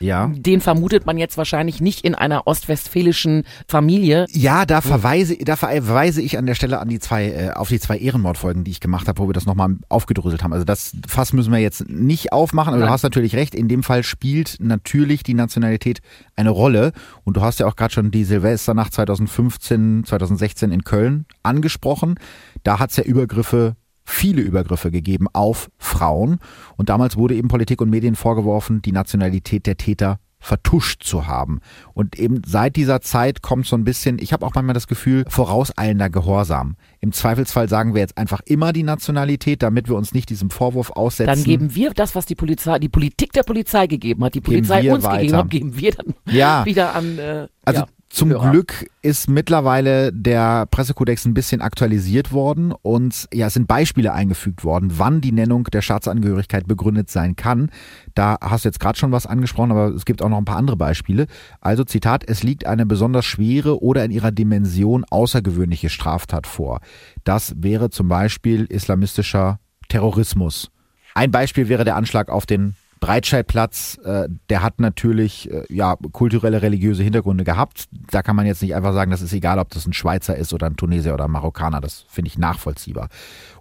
Ja. Den vermutet man jetzt wahrscheinlich nicht in einer ostwestfälischen Familie. Ja, da verweise, da verweise ich an der Stelle an die zwei, äh, auf die zwei Ehrenmordfolgen, die ich gemacht habe, wo wir das nochmal aufgedröselt haben. Also das Fass müssen wir jetzt nicht aufmachen, aber Nein. du hast natürlich recht. In dem Fall spielt natürlich die Nationalität eine Rolle. Und du hast ja auch gerade schon die Silvesternacht 2015, 2016 in Köln angesprochen. Da hat es ja Übergriffe viele Übergriffe gegeben auf Frauen. Und damals wurde eben Politik und Medien vorgeworfen, die Nationalität der Täter vertuscht zu haben. Und eben seit dieser Zeit kommt so ein bisschen, ich habe auch manchmal das Gefühl, vorauseilender Gehorsam. Im Zweifelsfall sagen wir jetzt einfach immer die Nationalität, damit wir uns nicht diesem Vorwurf aussetzen. Dann geben wir das, was die Polizei, die Politik der Polizei gegeben hat, die Polizei uns weiter. gegeben hat, geben wir dann Ja. wieder an. Äh, Also ja, zum Hörer. Glück ist mittlerweile der Pressekodex ein bisschen aktualisiert worden und ja, es sind Beispiele eingefügt worden, wann die Nennung der Staatsangehörigkeit begründet sein kann. Da hast du jetzt gerade schon was angesprochen, aber es gibt auch noch ein paar andere Beispiele. Also Zitat, es liegt eine besonders schwere oder in ihrer Dimension außergewöhnliche Straftat vor. Das wäre zum Beispiel islamistischer Terrorismus. Ein Beispiel wäre der Anschlag auf den Breitscheidplatz, äh, der hat natürlich äh, ja kulturelle, religiöse Hintergründe gehabt. Da kann man jetzt nicht einfach sagen, das ist egal, ob das ein Schweizer ist oder ein Tunesier oder ein Marokkaner. Das finde ich nachvollziehbar.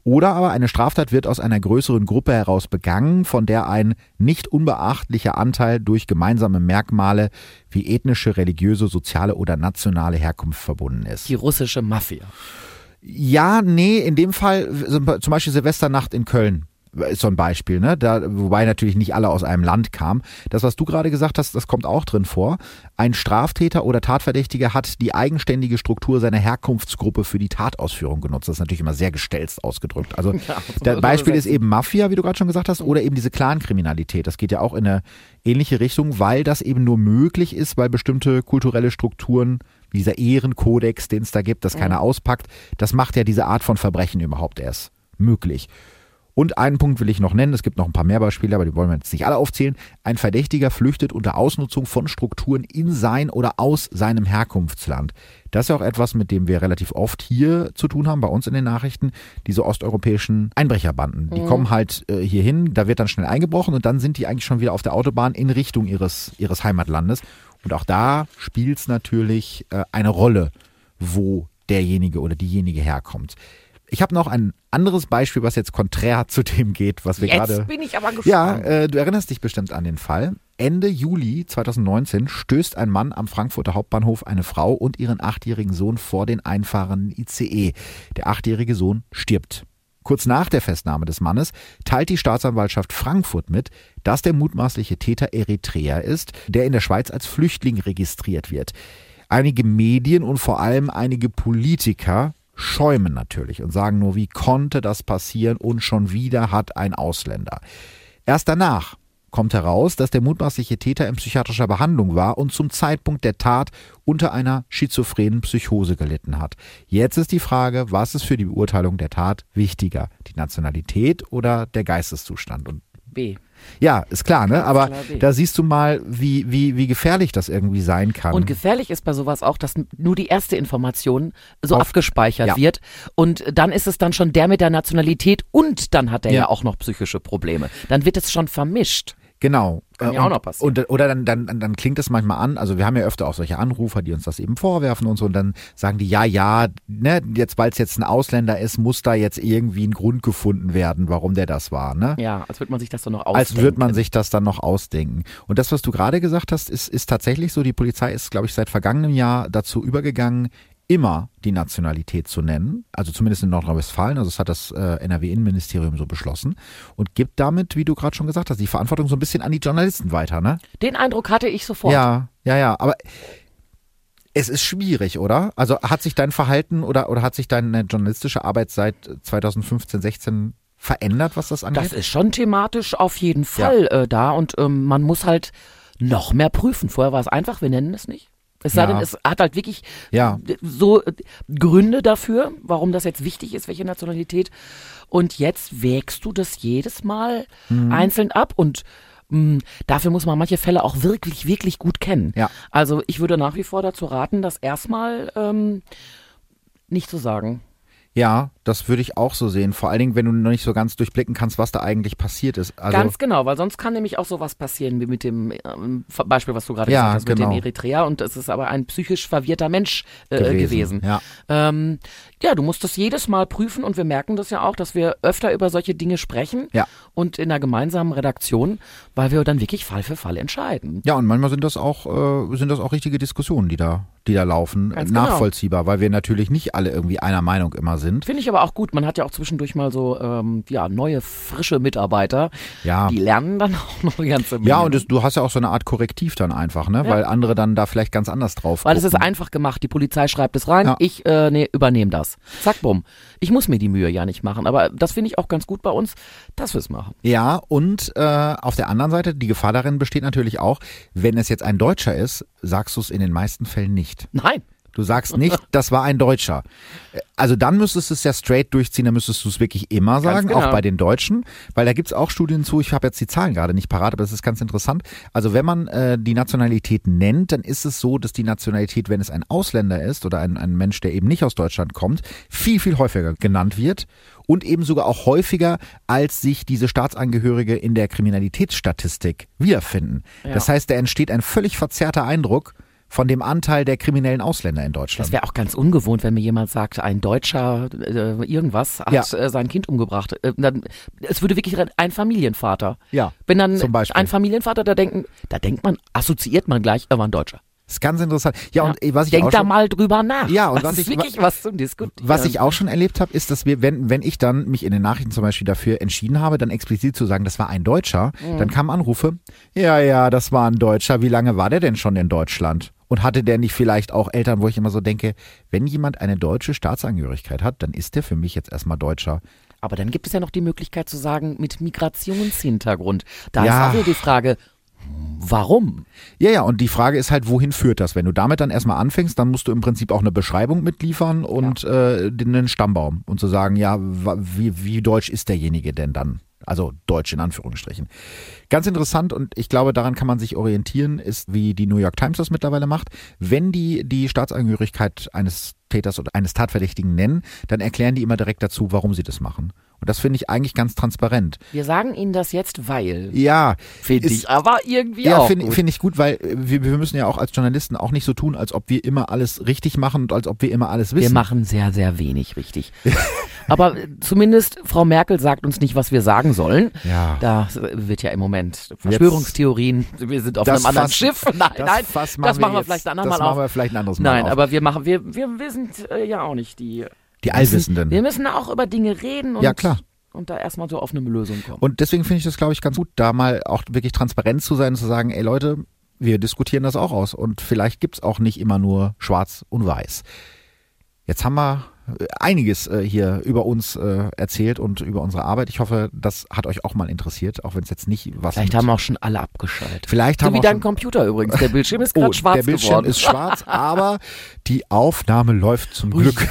Oder aber eine Straftat wird aus einer größeren Gruppe heraus begangen, von der ein nicht unbeachtlicher Anteil durch gemeinsame Merkmale wie ethnische, religiöse, soziale oder nationale Herkunft verbunden ist. Die russische Mafia. Ja, nee, in dem Fall zum Beispiel Silvesternacht in Köln ist so ein Beispiel, ne? Da, wobei natürlich nicht alle aus einem Land kamen. Das, was du gerade gesagt hast, das kommt auch drin vor. Ein Straftäter oder Tatverdächtiger hat die eigenständige Struktur seiner Herkunftsgruppe für die Tatausführung genutzt. Das ist natürlich immer sehr gestelzt ausgedrückt. Also ja, das Beispiel ist eben Mafia, wie du gerade schon gesagt hast, oder eben diese Clankriminalität. Das geht ja auch in eine ähnliche Richtung, weil das eben nur möglich ist, weil bestimmte kulturelle Strukturen wie dieser Ehrenkodex, den es da gibt, dass keiner auspackt, das macht ja diese Art von Verbrechen überhaupt erst möglich. Und einen Punkt will ich noch nennen, es gibt noch ein paar mehr Beispiele, aber die wollen wir jetzt nicht alle aufzählen. Ein Verdächtiger flüchtet unter Ausnutzung von Strukturen in sein oder aus seinem Herkunftsland. Das ist ja auch etwas, mit dem wir relativ oft hier zu tun haben, bei uns in den Nachrichten, diese osteuropäischen Einbrecherbanden. Die mhm. kommen halt äh, hier hin, da wird dann schnell eingebrochen und dann sind die eigentlich schon wieder auf der Autobahn in Richtung ihres, ihres Heimatlandes. Und auch da spielt es natürlich äh, eine Rolle, wo derjenige oder diejenige herkommt. Ich habe noch ein anderes Beispiel, was jetzt konträr zu dem geht, was wir gerade. Jetzt bin ich aber gespannt. Ja, äh, du erinnerst dich bestimmt an den Fall. Ende Juli 2019 stößt ein Mann am Frankfurter Hauptbahnhof eine Frau und ihren achtjährigen Sohn vor den einfahrenden ICE. Der achtjährige Sohn stirbt. Kurz nach der Festnahme des Mannes teilt die Staatsanwaltschaft Frankfurt mit, dass der mutmaßliche Täter Eritreer ist, der in der Schweiz als Flüchtling registriert wird. Einige Medien und vor allem einige Politiker schäumen natürlich und sagen nur, wie konnte das passieren und schon wieder hat ein Ausländer. Erst danach kommt heraus, dass der mutmaßliche Täter in psychiatrischer Behandlung war und zum Zeitpunkt der Tat unter einer schizophrenen Psychose gelitten hat. Jetzt ist die Frage, was ist für die Beurteilung der Tat wichtiger, die Nationalität oder der Geisteszustand? Und B. Ja, ist klar, ne? Aber da siehst du mal, wie, wie, wie gefährlich das irgendwie sein kann. Und gefährlich ist bei sowas auch, dass nur die erste Information so Auf, abgespeichert ja. wird. Und dann ist es dann schon der mit der Nationalität und dann hat er ja. ja auch noch psychische Probleme. Dann wird es schon vermischt. Genau. Kann ja auch noch passieren. Und, oder dann, dann, dann klingt es manchmal an, also wir haben ja öfter auch solche Anrufer, die uns das eben vorwerfen und so, und dann sagen die, ja, ja, ne, jetzt, weil es jetzt ein Ausländer ist, muss da jetzt irgendwie ein Grund gefunden werden, warum der das war, ne? Ja, als würde man sich das dann noch ausdenken. Als würde man sich das dann noch ausdenken. Und das, was du gerade gesagt hast, ist, ist tatsächlich so, die Polizei ist, glaube ich, seit vergangenem Jahr dazu übergegangen, immer die Nationalität zu nennen, also zumindest in Nordrhein-Westfalen, also das hat das äh, NRW-Innenministerium so beschlossen und gibt damit, wie du gerade schon gesagt hast, die Verantwortung so ein bisschen an die Journalisten weiter, ne? Den Eindruck hatte ich sofort. Ja, ja, ja, aber es ist schwierig, oder? Also hat sich dein Verhalten oder, oder hat sich deine journalistische Arbeit seit 2015, 16 verändert, was das angeht? Das ist schon thematisch auf jeden Fall ja. äh, da und ähm, man muss halt noch mehr prüfen. Vorher war es einfach, wir nennen es nicht. Es sei ja. denn, es hat halt wirklich ja. so Gründe dafür, warum das jetzt wichtig ist, welche Nationalität. Und jetzt wägst du das jedes Mal mhm. einzeln ab und mh, hm, dafür muss man manche Fälle auch wirklich, wirklich gut kennen. Ja. Also ich würde nach wie vor dazu raten, das erstmal ähm, nicht zu sagen. Ja, das würde ich auch so sehen. Vor allen Dingen, wenn du noch nicht so ganz durchblicken kannst, was da eigentlich passiert ist. Also ganz genau, weil sonst kann nämlich auch sowas passieren wie mit dem ähm, Beispiel, was du gerade ja, gesagt hast, genau. mit dem genau. Eritreer. Und es ist aber ein psychisch verwirrter Mensch äh, gewesen. gewesen. Ja. Ähm, ja, du musst das jedes Mal prüfen und wir merken das ja auch, dass wir öfter über solche Dinge sprechen ja. und in einer gemeinsamen Redaktion, weil wir dann wirklich Fall für Fall entscheiden. Ja, und manchmal sind das auch, äh, sind das auch richtige Diskussionen, die da, die da laufen, Ganz genau. nachvollziehbar, genau. weil wir natürlich nicht alle irgendwie einer Meinung immer sind. Finde ich aber auch gut. Man hat ja auch zwischendurch mal so ähm, ja, neue, frische Mitarbeiter. Ja. Die lernen dann auch noch eine ganze Menge. Ja, und das, du hast ja auch so eine Art Korrektiv dann einfach, ne? Ja. Weil andere dann da vielleicht ganz anders drauf Weil es ist einfach gemacht. Die Polizei schreibt es rein, ja. ich äh, nee, übernehme das. Zack, bumm. Ich muss mir die Mühe ja nicht machen. Aber das finde ich auch ganz gut bei uns, dass wir es machen. Ja, und äh, auf der anderen Seite, die Gefahr darin besteht natürlich auch, wenn es jetzt ein Deutscher ist, sagst du es in den meisten Fällen nicht. Nein. Du sagst nicht, das war ein Deutscher. Also dann müsstest du es ja straight durchziehen, dann müsstest du es wirklich immer sagen, genau. auch bei den Deutschen, weil da gibt's auch Studien zu, ich habe jetzt die Zahlen gerade nicht parat, aber das ist ganz interessant. Also wenn man äh, die Nationalität nennt, dann ist es so, dass die Nationalität, wenn es ein Ausländer ist oder ein, ein Mensch, der eben nicht aus Deutschland kommt, viel, viel häufiger genannt wird und eben sogar auch häufiger, als sich diese Staatsangehörige in der Kriminalitätsstatistik wiederfinden. Ja. Das heißt, da entsteht ein völlig verzerrter Eindruck von dem Anteil der kriminellen Ausländer in Das Deutschland. wäre auch ganz ungewohnt, wenn mir jemand sagt, ein Deutscher äh, irgendwas hat Ja. äh, sein Kind umgebracht. Äh, dann, es würde wirklich ein Familienvater. Ja, Wenn dann zum Beispiel. ein Familienvater, da denken, da denkt man, assoziiert man gleich, er war ein Deutscher. ist ganz interessant. Ja, und äh, was ich Denk auch da schon, mal drüber nach. Ja, und das was ist ich- wirklich was zum Diskutieren. was ich auch schon erlebt habe, ist, dass wir, wenn, wenn ich dann mich in den Nachrichten zum Beispiel dafür entschieden habe, dann explizit zu sagen, das war ein Deutscher, Mhm. dann kamen Anrufe, ja, ja, das war ein Deutscher, wie lange war der denn schon in Deutschland? Und hatte der nicht vielleicht auch Eltern, wo ich immer so denke, wenn jemand eine deutsche Staatsangehörigkeit hat, dann ist der für mich jetzt erstmal Deutscher. Aber dann gibt es ja noch die Möglichkeit zu sagen, mit Migrationshintergrund. Da Ja. ist auch wieder die Frage, warum? Ja, ja, und die Frage ist halt, wohin führt das? Wenn du damit dann erstmal anfängst, dann musst du im Prinzip auch eine Beschreibung mitliefern und äh, den einen Stammbaum und zu sagen, ja, wie, wie deutsch ist derjenige denn dann? Also deutsch in Anführungsstrichen. Ganz interessant und ich glaube, daran kann man sich orientieren, ist, wie die New York Times das mittlerweile macht. Wenn die die Staatsangehörigkeit eines Täters oder eines Tatverdächtigen nennen, dann erklären die immer direkt dazu, warum sie das machen. Und das finde ich eigentlich ganz transparent. Wir sagen Ihnen das jetzt, weil. Ja, Finde ich aber irgendwie ja, auch finde gut. find ich gut, weil äh, wir, wir müssen ja auch als Journalisten auch nicht so tun, als ob wir immer alles richtig machen und als ob wir immer alles Wir wissen. machen sehr, sehr wenig richtig. Aber äh, zumindest Frau Merkel sagt uns nicht, was wir sagen sollen. Ja. Da wird ja im Moment Verschwörungstheorien. Wir sind auf einem anderen Fass- Nein, nein, das nein. Das machen wir wir vielleicht jetzt- ein andermal das machen wir vielleicht ein anderes Mal Nein, auf. aber wir machen, wir, wir, wir sind äh, ja auch nicht die. Die Allwissenden. Wir müssen auch über Dinge reden und, Ja, klar. und da erstmal so auf eine Lösung kommen. Und deswegen finde ich das, glaube ich, ganz gut, da mal auch wirklich transparent zu sein und zu sagen, ey Leute, wir diskutieren das auch aus und vielleicht gibt's auch nicht immer nur schwarz und weiß. Jetzt haben wir einiges äh, hier über uns äh, erzählt und über unsere Arbeit. Ich hoffe, das hat euch auch mal interessiert, auch wenn es jetzt nicht was Vielleicht haben auch schon alle abgeschaltet. Vielleicht So haben wie auch dein Computer übrigens. Der Bildschirm ist Oh, gerade schwarz der Bildschirm geworden. ist schwarz, aber die Aufnahme läuft zum Glück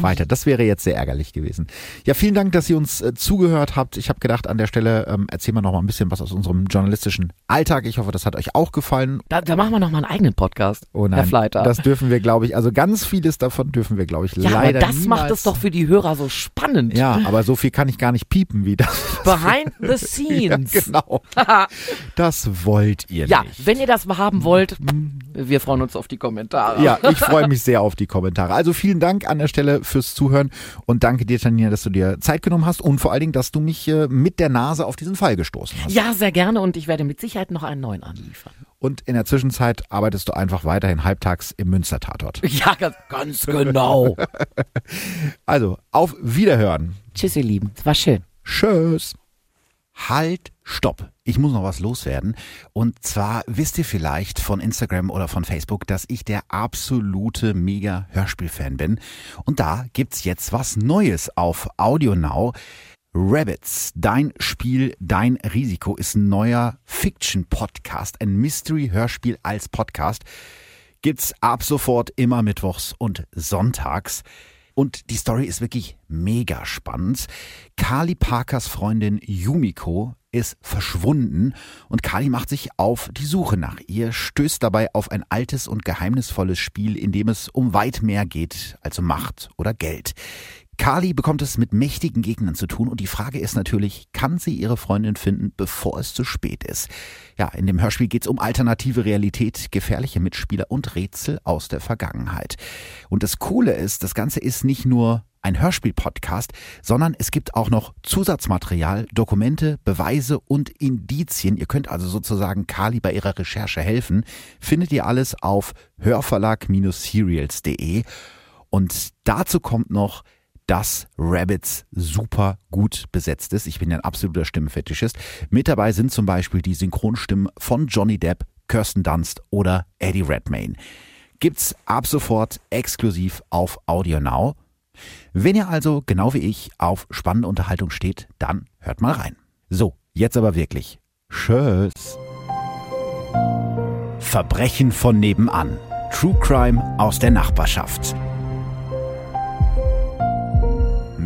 weiter. Das wäre jetzt sehr ärgerlich gewesen. Ja, vielen Dank, dass ihr uns äh, zugehört habt. Ich habe gedacht, an der Stelle ähm, erzählen wir noch mal ein bisschen was aus unserem journalistischen Alltag. Ich hoffe, das hat euch auch gefallen. Da, da machen wir noch mal einen eigenen Podcast. Oh nein, Herr Fleiter. das dürfen wir, glaube ich, also ganz vieles davon dürfen wir, glaube ich, ja, leider das macht es doch für die Hörer so spannend. Ja, aber so viel kann ich gar nicht piepen wie das. Behind the Ja, scenes. genau. Das wollt ihr Ja, nicht. wenn ihr das haben wollt, wir freuen uns auf die Kommentare. Ja, ich freue mich sehr auf die Kommentare. Also vielen Dank an der Stelle fürs Zuhören und danke dir, Tanja, dass du dir Zeit genommen hast und vor allen Dingen, dass du mich äh, mit der Nase auf diesen Fall gestoßen hast. Ja, sehr gerne und ich werde mit Sicherheit noch einen neuen anliefern. Und in der Zwischenzeit arbeitest du einfach weiterhin halbtags im Münster-Tatort. Ja, ganz, ganz genau. Also, auf Wiederhören. Tschüss, ihr Lieben. Es war schön. Tschüss. Halt, stopp. Ich muss noch was loswerden. Und zwar wisst ihr vielleicht von Instagram oder von Facebook, dass ich der absolute mega Hörspielfan bin. Und da gibt's jetzt was Neues auf Audio Now. Rabbits, dein Spiel, dein Risiko ist ein neuer Fiction-Podcast, ein Mystery-Hörspiel als Podcast. Gibt's ab sofort immer mittwochs und sonntags. Und die Story ist wirklich mega spannend. Kali Parkers Freundin Yumiko ist verschwunden und Kali macht sich auf die Suche nach ihr, stößt dabei auf ein altes und geheimnisvolles Spiel, in dem es um weit mehr geht als um Macht oder Geld. Kali bekommt es mit mächtigen Gegnern zu tun und die Frage ist natürlich, kann sie ihre Freundin finden, bevor es zu spät ist? Ja, in dem Hörspiel geht es um alternative Realität, gefährliche Mitspieler und Rätsel aus der Vergangenheit. Und das Coole ist, das Ganze ist nicht nur ein Hörspiel-Podcast, sondern es gibt auch noch Zusatzmaterial, Dokumente, Beweise und Indizien. Ihr könnt also sozusagen Kali bei ihrer Recherche helfen. Findet ihr alles auf hörverlag-serials.de. Und dazu kommt noch, dass Rabbits super gut besetzt ist. Ich bin ja ein absoluter Stimmenfetischist. Mit dabei sind zum Beispiel die Synchronstimmen von Johnny Depp, Kirsten Dunst oder Eddie Redmayne. Gibt's ab sofort exklusiv auf Audio Now. Wenn ihr also, genau wie ich, auf spannende Unterhaltung steht, dann hört mal rein. So, jetzt aber wirklich. Tschüss. Verbrechen von nebenan. True Crime aus der Nachbarschaft.